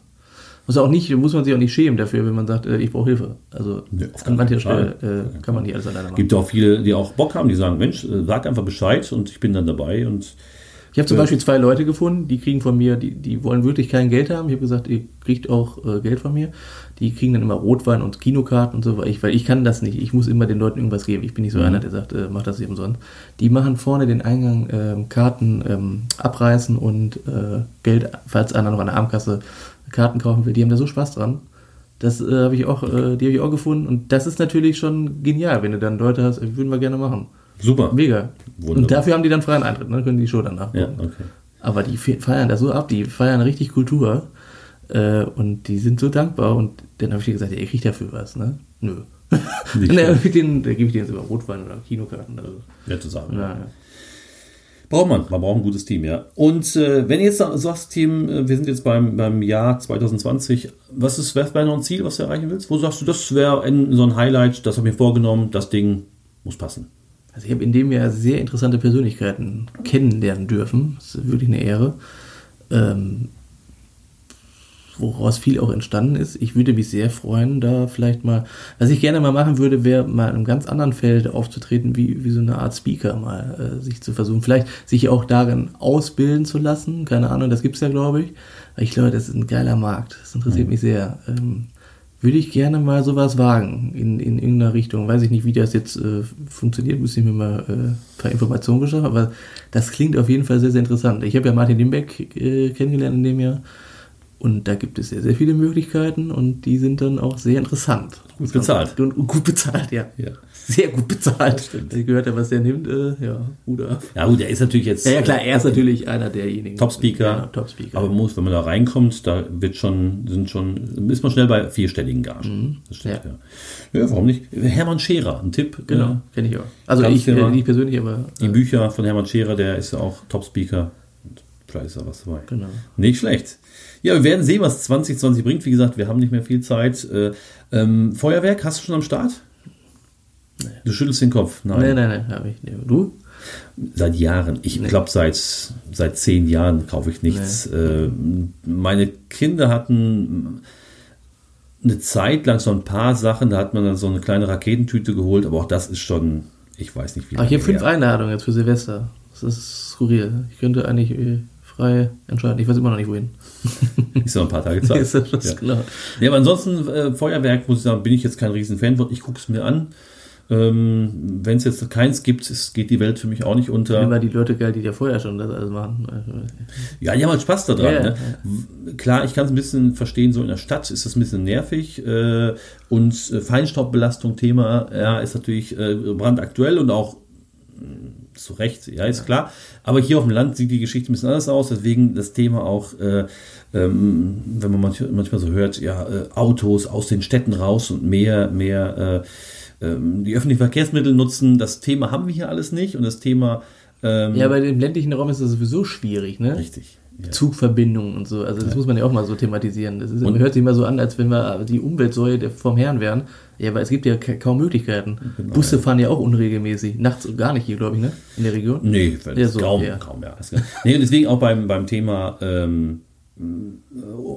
Muss auch nicht, muss man sich auch nicht schämen dafür, wenn man sagt, äh, ich brauche Hilfe. Also auf an mancher Stelle äh, kann man nicht alles alleine machen. gibt auch viele, die auch Bock haben, die sagen, Mensch, äh, sag einfach Bescheid und ich bin dann dabei. Und Ich habe zum Ja. Beispiel zwei Leute gefunden, die kriegen von mir, die, die wollen wirklich kein Geld haben. Ich habe gesagt, ihr kriegt auch äh, Geld von mir. Die kriegen dann immer Rotwein und Kinokarten und so, weil ich, weil ich kann das nicht. Ich muss immer den Leuten irgendwas geben. Ich bin nicht so einer, der sagt, äh, mach das nicht umsonst. Die machen vorne den Eingang ähm, Karten ähm, abreißen und äh, Geld, falls einer noch an der Armkasse Karten kaufen will. Die haben da so Spaß dran. Das äh, habe ich auch, äh, die habe ich auch gefunden. Und das ist natürlich schon genial, wenn du dann Leute hast, würden wir gerne machen. super. Mega. Wunderbar. Und dafür haben die dann freien Eintritt, dann können die Show danach Ja, okay. Aber die fe- feiern das so ab, die feiern richtig Kultur äh, und die sind so dankbar und dann habe ich dir gesagt, ja, ihr kriegt dafür was, ne? Nö. Dann schlecht. gebe ich denen, dann gebe ich denen sogar Rotwein oder Kinokarten oder so. Nette Sache. Ja, ja. Braucht man, man braucht ein gutes Team, ja. Und äh, wenn ihr jetzt sagst, Team, äh, wir sind jetzt beim, beim Jahr 2020, was ist wäre noch ein Ziel, was du erreichen willst? Wo sagst du, das wäre so ein Highlight, das habe ich mir vorgenommen, das Ding muss passen. Also ich habe in dem Jahr sehr interessante Persönlichkeiten kennenlernen dürfen. Das ist wirklich eine Ehre. Ähm, woraus viel auch entstanden ist. Ich würde mich sehr freuen, da vielleicht mal, was ich gerne mal machen würde, wäre mal in einem ganz anderen Feld aufzutreten, wie, wie so eine Art Speaker mal äh, sich zu versuchen. Vielleicht sich auch darin ausbilden zu lassen. Keine Ahnung, das gibt's ja, glaube ich. Ich glaube, das ist ein geiler Markt. Das interessiert mich sehr. Ähm, würde ich gerne mal sowas wagen in, in irgendeiner Richtung. Weiß ich nicht, wie das jetzt äh, funktioniert, müsste ich mir mal äh, ein paar Informationen beschaffen, aber das klingt auf jeden Fall sehr, sehr interessant. Ich habe ja Martin Limbeck äh, kennengelernt in dem Jahr und da gibt es sehr, sehr viele Möglichkeiten und die sind dann auch sehr interessant. Gut bezahlt. Und, gut bezahlt, ja. Ja. Sehr gut bezahlt. Ich gehört habe, was der nimmt, äh, ja, ab. Ja gut, der ist natürlich jetzt Ja, ja, klar, er ist natürlich einer derjenigen. Top-Speaker. Ja, Top-Speaker. Aber man muss, wenn man da reinkommt, da wird schon, sind schon, ist man schnell bei vierstelligen Gagen. Das stimmt, ja. ja. warum nicht? Hermann Scherer, ein Tipp. genau, Äh, kenne ich auch. Also ich, äh, nicht persönlich, aber Die äh, Bücher von Hermann Scherer, der ist ja auch Top-Speaker. Vielleicht ist da was dabei. Genau. Nicht schlecht. Ja, wir werden sehen, was 2020 bringt. Wie gesagt, wir haben nicht mehr viel Zeit. Äh, ähm, Feuerwerk, hast du schon am Start? Du schüttelst den Kopf. Nein. Nein, nein, nein, habe ich nicht. Du? Seit Jahren. Ich glaube, seit, seit zehn Jahren kaufe ich nichts. Äh, meine Kinder hatten eine Zeit lang so ein paar Sachen, da hat man dann so eine kleine Raketentüte geholt, aber auch das ist schon, ich weiß nicht wie Aber ich habe lange fünf her. Einladungen jetzt für Silvester. Das ist skurril. Ich könnte eigentlich äh, frei entscheiden. Ich weiß immer noch nicht, wohin. Ist noch ein paar Tage Zeit. ist das ja. klar. Ja, aber ansonsten, äh, Feuerwerk, muss ich sagen, bin ich jetzt kein Riesenfan von. Ich gucke es mir an. Ähm, Wenn es jetzt keins gibt, es geht die Welt für mich auch nicht unter. Immer die Leute geil, die ja vorher schon das alles machen. Ja, die haben halt Spaß daran. Ja, ne? Klar, ich kann es ein bisschen verstehen, so in der Stadt ist das ein bisschen nervig. Äh, und äh, Feinstaubbelastung Thema, ja, ist natürlich äh, brandaktuell und auch zu Recht, ja, ist klar. Aber hier auf dem Land sieht die Geschichte ein bisschen anders aus, deswegen das Thema auch, äh, ähm, wenn man manch, manchmal so hört, ja, äh, Autos aus den Städten raus und mehr, mehr äh, ähm, die öffentlichen Verkehrsmittel nutzen. Das Thema haben wir hier alles nicht und das Thema ähm, Ja, bei dem ländlichen Raum ist das sowieso schwierig, ne? richtig. Ja. Zugverbindungen und so. Also das muss man ja auch mal so thematisieren. Das ist, hört sich immer so an, als wenn wir die Umweltsäule vom Herrn wären. Ja, aber es gibt ja ka- kaum Möglichkeiten. Genau, Busse fahren ja auch unregelmäßig. Nachts gar nicht hier, glaube ich, ne? In der Region. Nee, Ja, so, kaum, ja. kaum, ja. Nee, und deswegen auch beim, beim Thema ähm,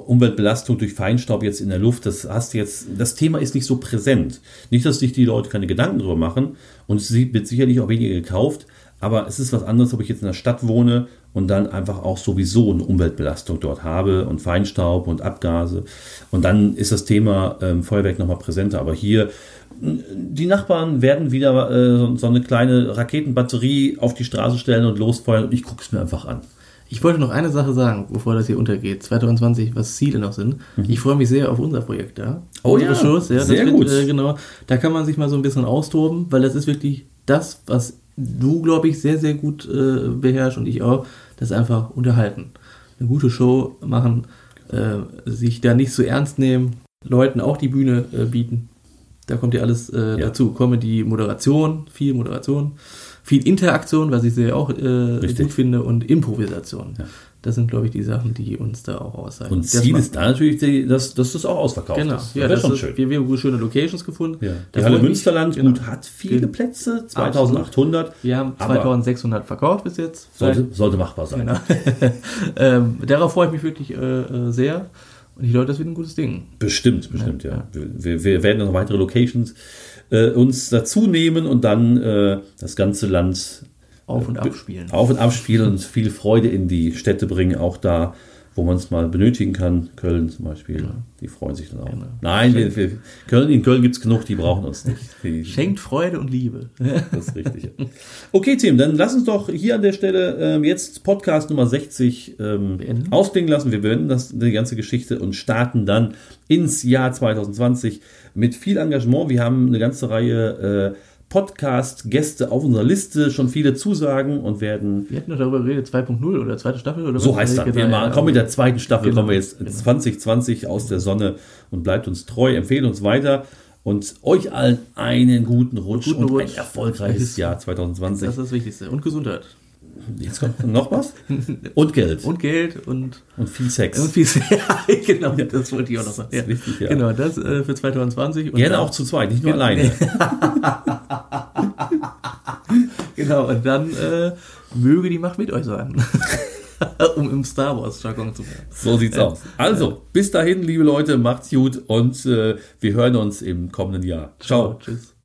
Umweltbelastung durch Feinstaub jetzt in der Luft, das hast jetzt, das Thema ist nicht so präsent. Nicht, dass sich die Leute keine Gedanken darüber machen und es wird sicherlich auch weniger gekauft, aber es ist was anderes, ob ich jetzt in der Stadt wohne und dann einfach auch sowieso eine Umweltbelastung dort habe und Feinstaub und Abgase. Und dann ist das Thema ähm, Feuerwerk nochmal präsenter. Aber hier, die Nachbarn werden wieder äh, so- eine kleine Raketenbatterie auf die Straße stellen und losfeuern und ich gucke es mir einfach an. Ich wollte noch eine Sache sagen, bevor das hier untergeht. 2020, was Ziele noch sind. Ich freue mich sehr auf unser Projekt da. Mhm. Oh Unsere ja, Shows, ja. Sehr wird, gut. Äh, genau. Da kann man sich mal so ein bisschen austoben, weil das ist wirklich das, was du, glaube ich, sehr, sehr gut äh, beherrschst und ich auch. Das einfach unterhalten. Eine gute Show machen, äh, sich da nicht so ernst nehmen, Leuten auch die Bühne äh, bieten. Da kommt ja alles äh, Ja. dazu. Comedy, Moderation, viel Moderation, viel Interaktion, was ich sehr auch äh, gut finde, und Improvisation. Ja. Das sind, glaube ich, die Sachen, die uns da auch auszeichnen. Und Das Ziel ist da natürlich, die, dass, dass das auch ausverkauft Genau, ist. ja, wäre das schon ist, schön. Wir, wir haben schöne Locations gefunden. Ja. Die Halle. Münsterland Genau. gut, hat viele Genau. Plätze, 2800. Wir haben aber 2600 verkauft bis jetzt. Sollte, sollte machbar sein. Genau. ähm, darauf freue ich mich wirklich äh, äh, sehr. Und ich glaube, das wird ein gutes Ding. Bestimmt, bestimmt, ja. ja. Wir, wir werden noch weitere Locations äh, uns dazu nehmen und dann äh, das ganze Land Auf- und abspielen. auf und abspielen und viel Freude in die Städte bringen, auch da, wo man es mal benötigen kann. Köln zum Beispiel, die freuen sich dann auch. Genau. Nein, wir, wir, Köln, in Köln gibt es genug, die brauchen uns nicht. Die, Schenkt Freude und Liebe. Das ist richtig. ja. Okay, Tim, dann lass uns doch hier an der Stelle ähm, jetzt Podcast Nummer 60 ähm, ausklingen lassen. Wir beenden das, die ganze Geschichte und starten dann ins Jahr 2020 mit viel Engagement. Wir haben eine ganze Reihe äh, Podcast-Gäste auf unserer Liste, schon viele Zusagen und werden, Wir hatten noch darüber geredet, 2.0 oder zweite Staffel oder so heißt das, wir Genau, machen, kommen mit der zweiten Staffel, Genau, kommen wir jetzt genau. 2020 aus der Sonne und bleibt uns treu, empfehlt uns weiter. Und euch allen einen guten Rutsch Guten und ein Rutsch. erfolgreiches Jahr 2020. Das ist das Wichtigste. Und Gesundheit. Jetzt kommt noch was? Und Geld. Und Geld und, Und viel Sex. und viel. ja, genau, das wollte ich auch noch sagen. Das ist wichtig, ja. Genau, das äh, für 2020. Und Gerne auch zu zweit, nicht nur alleine. Genau, und dann äh, möge die Macht mit euch sein. um im Star Wars-Jargon zu bleiben. So sieht's aus. Also, bis dahin, liebe Leute, macht's gut und äh, wir hören uns im kommenden Jahr. Ciao. Tschüss.